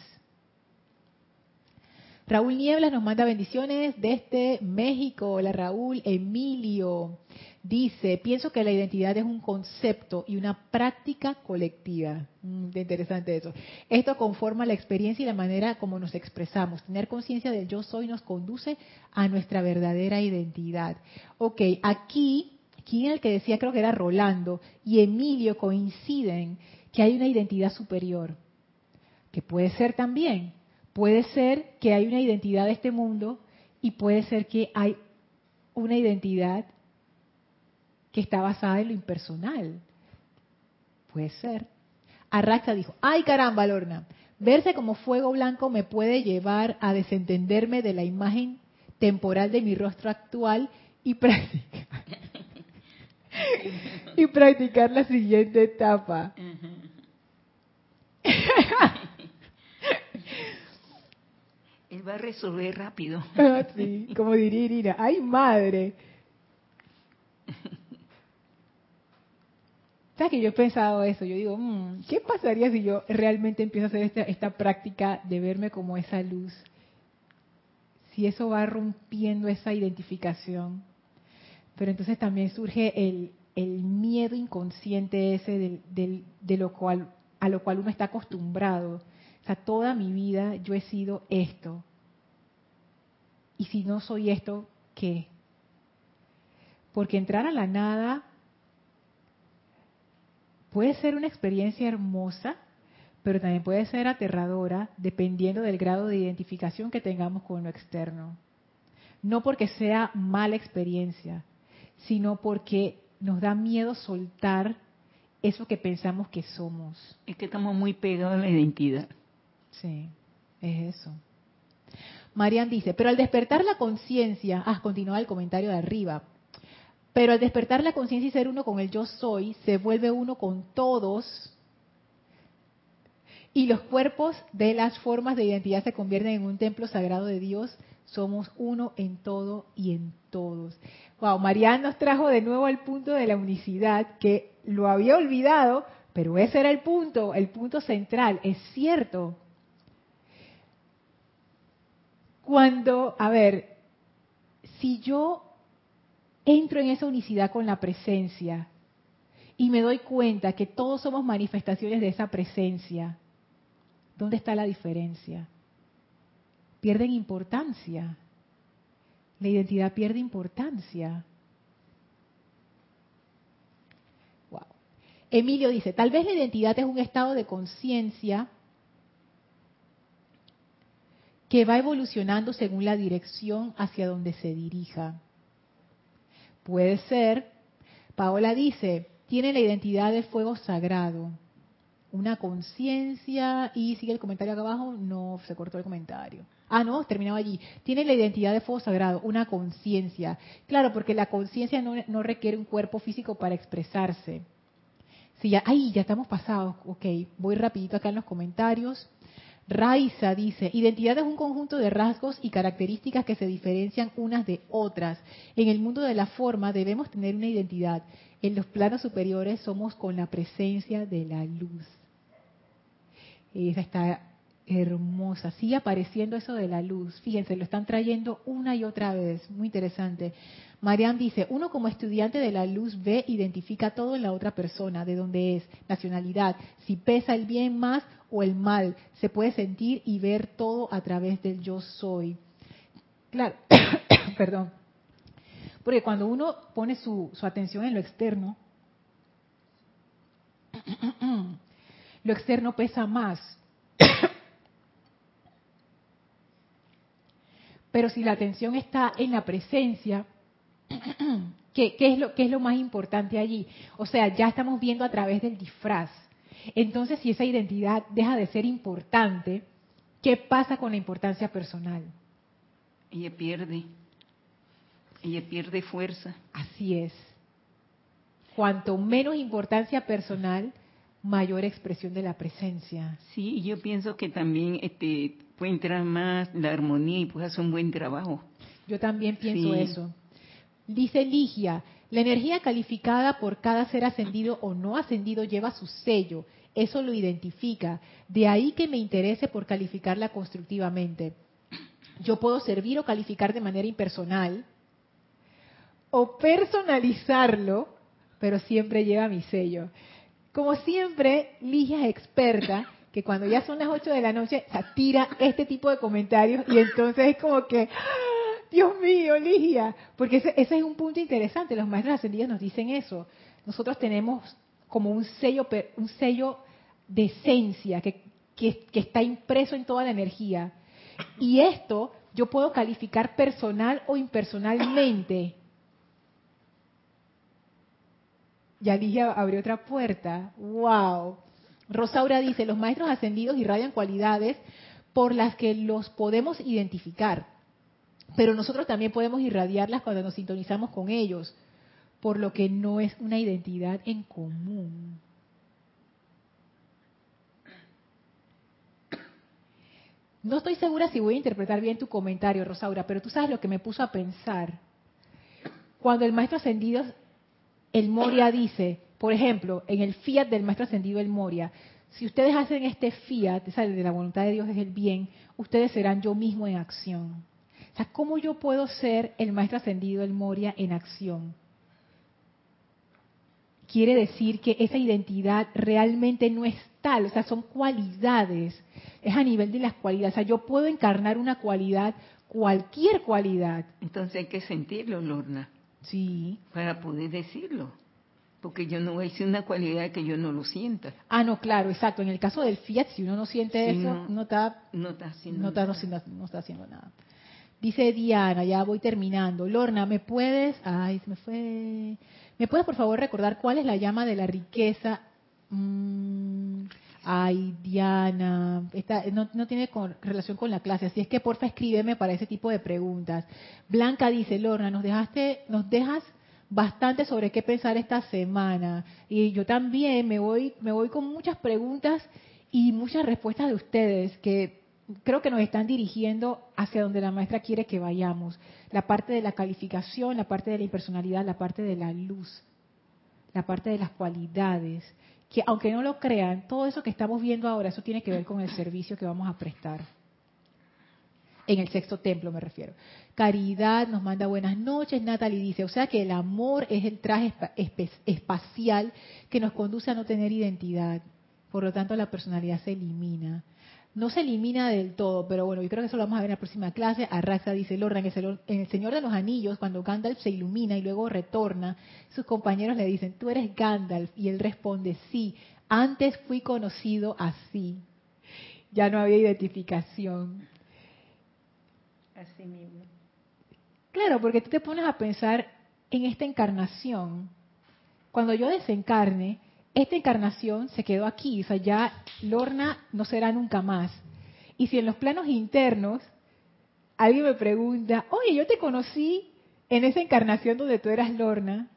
[SPEAKER 1] Raúl Nieblas nos manda bendiciones desde México. Hola Raúl. Emilio dice, pienso que la identidad es un concepto y una práctica colectiva. Mm, interesante eso. Esto conforma la experiencia y la manera como nos expresamos. Tener conciencia del yo soy nos conduce a nuestra verdadera identidad. Ok, aquí, ¿quién el que decía? Creo que era Rolando y Emilio coinciden que hay una identidad superior, que puede ser también Puede ser que hay una identidad de este mundo y puede ser que hay una identidad que está basada en lo impersonal. Puede ser. Arraxa dijo, ay caramba, Lorna, verse como fuego blanco me puede llevar a desentenderme de la imagen temporal de mi rostro actual y practicar, y practicar la siguiente etapa.
[SPEAKER 2] Él va a resolver rápido.
[SPEAKER 1] Ah, sí, como diría Irina, ¡ay madre! ¿Sabes que yo he pensado eso? Yo digo, mm, ¿qué pasaría si yo realmente empiezo a hacer esta, esta práctica de verme como esa luz? Si eso va rompiendo esa identificación. Pero entonces también surge el, el miedo inconsciente ese del, del, de lo cual, a lo cual uno está acostumbrado. Toda mi vida yo he sido esto. Y si no soy esto, ¿qué? Porque entrar a la nada puede ser una experiencia hermosa, pero también puede ser aterradora dependiendo del grado de identificación que tengamos con lo externo. No porque sea mala experiencia, sino porque nos da miedo soltar eso que pensamos que somos.
[SPEAKER 2] Es que estamos muy pegados a la identidad.
[SPEAKER 1] Sí, es eso. Marian dice, pero al despertar la conciencia, ah, continúa el comentario de arriba, pero al despertar la conciencia y ser uno con el yo soy, se vuelve uno con todos y los cuerpos de las formas de identidad se convierten en un templo sagrado de Dios. Somos uno en todo y en todos. Wow, Marian nos trajo de nuevo al punto de la unicidad, que lo había olvidado, pero ese era el punto, el punto central. Es cierto. Cuando, a ver, si yo entro en esa unicidad con la presencia y me doy cuenta que todos somos manifestaciones de esa presencia, ¿dónde está la diferencia? Pierden importancia. La identidad pierde importancia. Wow. Emilio dice, tal vez la identidad es un estado de conciencia que va evolucionando según la dirección hacia donde se dirija. Puede ser, Paola dice, tiene la identidad de fuego sagrado, una conciencia, y sigue el comentario acá abajo, no se cortó el comentario. Ah, no, terminaba allí. Tiene la identidad de fuego sagrado, una conciencia. Claro, porque la conciencia no, no, requiere un cuerpo físico para expresarse. Si ya, ay, ya estamos pasados. Ok, voy rapidito acá en los comentarios. Raiza dice, identidad es un conjunto de rasgos y características que se diferencian unas de otras. En el mundo de la forma debemos tener una identidad. En los planos superiores somos con la presencia de la luz. Esa está hermosa. Sigue apareciendo eso de la luz. Fíjense, lo están trayendo una y otra vez. Muy interesante. Marian dice, uno como estudiante de la luz ve, identifica todo en la otra persona, de dónde es, nacionalidad, si pesa el bien más o el mal. Se puede sentir y ver todo a través del yo soy. Claro, perdón. Porque cuando uno pone su, su atención en lo externo, lo externo pesa más. Pero si la atención está en la presencia, ¿qué, ¿qué, es lo, ¿qué es lo más importante allí? O sea, ya estamos viendo a través del disfraz. Entonces, si esa identidad deja de ser importante, ¿qué pasa con la importancia personal?
[SPEAKER 2] Ella pierde. Ella pierde fuerza.
[SPEAKER 1] Así es. Cuanto menos importancia personal, mayor expresión de la presencia.
[SPEAKER 2] Sí, yo pienso que también este, puede entrar más la armonía y puede hacer un buen trabajo.
[SPEAKER 1] Yo también pienso sí. eso. Dice Ligia, la energía calificada por cada ser ascendido o no ascendido lleva su sello. Eso lo identifica. De ahí que me interese por calificarla constructivamente. Yo puedo servir o calificar de manera impersonal o personalizarlo, pero siempre lleva mi sello. Como siempre, Ligia es experta que cuando ya son las 8 de la noche, se tira este tipo de comentarios y entonces es como que. Dios mío, Ligia, porque ese, es un punto interesante, los maestros ascendidos nos dicen eso. Nosotros tenemos como un sello, un sello de esencia que, que, está impreso en toda la energía. Y esto yo puedo calificar personal o impersonalmente. Ya dije, abrió otra puerta. ¡Wow! Rosaura dice, los maestros ascendidos irradian cualidades por las que los podemos identificar, pero nosotros también podemos irradiarlas cuando nos sintonizamos con ellos, por lo que no es una identidad en común. No estoy segura si voy a interpretar bien tu comentario, Rosaura, pero tú sabes lo que me puso a pensar. Cuando el maestro ascendido, el Moria dice, por ejemplo, en el fiat del maestro ascendido, el Moria, si ustedes hacen este fiat, sale de la voluntad de Dios es el bien, ustedes serán yo mismo en acción. O sea, ¿cómo yo puedo ser el maestro ascendido, el Moria, en acción? Quiere decir que esa identidad realmente no es tal, o sea, son cualidades es a nivel de las cualidades. O sea, yo puedo encarnar una cualidad, cualquier cualidad.
[SPEAKER 2] Entonces hay que sentirlo, Lorna.
[SPEAKER 1] Sí.
[SPEAKER 2] Para poder decirlo. Porque yo no voy a decir una cualidad que yo no lo sienta.
[SPEAKER 1] Ah, no, claro, exacto. En el caso del fiat, si uno no siente eso, no, está,
[SPEAKER 2] no está haciendo
[SPEAKER 1] no está, nada. No, está haciendo nada. Dice Diana, ya voy terminando. Lorna, ¿me puedes? Ay, se me fue. ¿Me puedes por favor recordar cuál es la llama de la riqueza? Mm, ay, Diana, esta, no, tiene relación con la clase, así es que porfa escríbeme para ese tipo de preguntas. Blanca dice, Lorna, nos dejaste, nos dejas bastante sobre qué pensar esta semana. Y yo también me voy, me voy con muchas preguntas y muchas respuestas de ustedes que creo que nos están dirigiendo hacia donde la maestra quiere que vayamos. La parte de la calificación, la parte de la impersonalidad, la parte de la luz, la parte de las cualidades que aunque no lo crean, todo eso que estamos viendo ahora, eso tiene que ver con el servicio que vamos a prestar. En el sexto templo me refiero. Caridad nos manda buenas noches. Natalie dice, o sea que el amor es el traje espacial que nos conduce a no tener identidad. Por lo tanto, la personalidad se elimina no se elimina del todo, pero bueno, yo creo que eso lo vamos a ver en la próxima clase. Arraxa dice Lorna, en el, Señor de los Anillos, cuando Gandalf se ilumina y luego retorna, sus compañeros le dicen, tú eres Gandalf, y él responde, sí, antes fui conocido así. Ya no había identificación.
[SPEAKER 2] Así mismo.
[SPEAKER 1] Claro, porque tú te pones a pensar en esta encarnación. Cuando yo desencarne, esta encarnación se quedó aquí, o sea, ya Lorna no será nunca más. Y si en los planos internos alguien me pregunta, oye, yo te conocí en esa encarnación donde tú eras Lorna,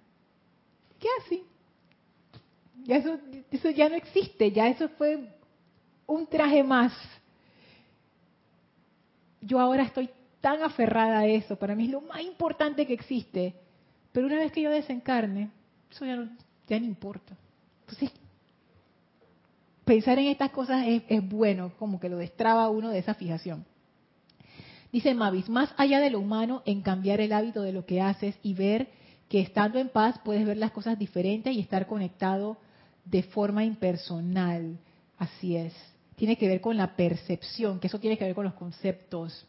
[SPEAKER 1] ¿qué hace? Ya eso, eso ya no existe, ya eso fue un traje más. Yo ahora estoy tan aferrada a eso, para mí es lo más importante que existe, pero una vez que yo desencarne, eso ya no, ya no importa. Entonces, pensar en estas cosas es, bueno, como que lo destraba uno de esa fijación. Dice Mavis, más allá de lo humano, en cambiar el hábito de lo que haces y ver que estando en paz puedes ver las cosas diferentes y estar conectado de forma impersonal. Así es. Tiene que ver con la percepción, que eso tiene que ver con los conceptos.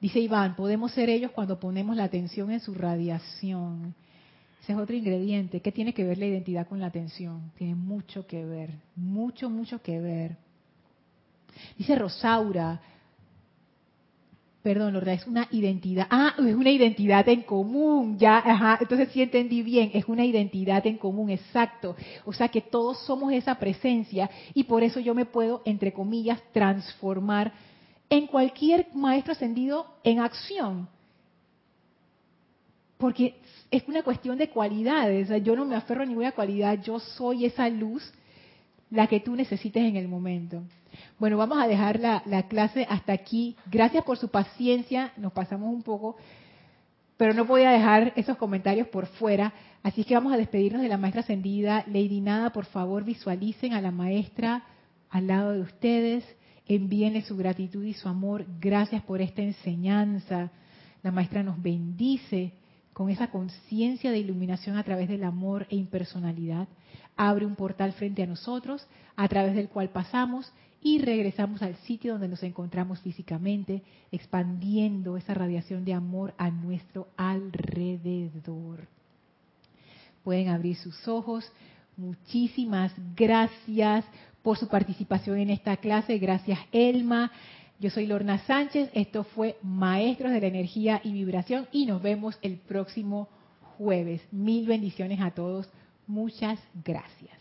[SPEAKER 1] Dice Iván, podemos ser ellos cuando ponemos la atención en su radiación. Ese es otro ingrediente. ¿Qué tiene que ver la identidad con la atención? Tiene mucho que ver, mucho, mucho que ver. Dice Rosaura, perdón, Lorda, es una identidad. Ah, es una identidad en común. Ya, ajá, entonces sí entendí bien, es una identidad en común, exacto. O sea que todos somos esa presencia y por eso yo me puedo, entre comillas, transformar en cualquier maestro ascendido en acción. Porque es una cuestión de cualidades. yo no me aferro a ninguna cualidad, yo soy esa luz, la que tú necesites en el momento. Bueno, vamos a dejar la, la clase hasta aquí. Gracias por su paciencia, nos pasamos un poco, pero no podía dejar esos comentarios por fuera. Así que vamos a despedirnos de la maestra ascendida. Lady Nada, por favor, visualicen a la maestra al lado de ustedes. Envíenle su gratitud y su amor. Gracias por esta enseñanza. La maestra nos bendice con esa conciencia de iluminación a través del amor e impersonalidad, abre un portal frente a nosotros a través del cual pasamos y regresamos al sitio donde nos encontramos físicamente, expandiendo esa radiación de amor a nuestro alrededor. Pueden abrir sus ojos. Muchísimas gracias por su participación en esta clase. Gracias, Elma. Yo soy Lorna Sánchez, esto fue Maestros de la Energía y Vibración y nos vemos el próximo jueves. Mil bendiciones a todos. Muchas gracias.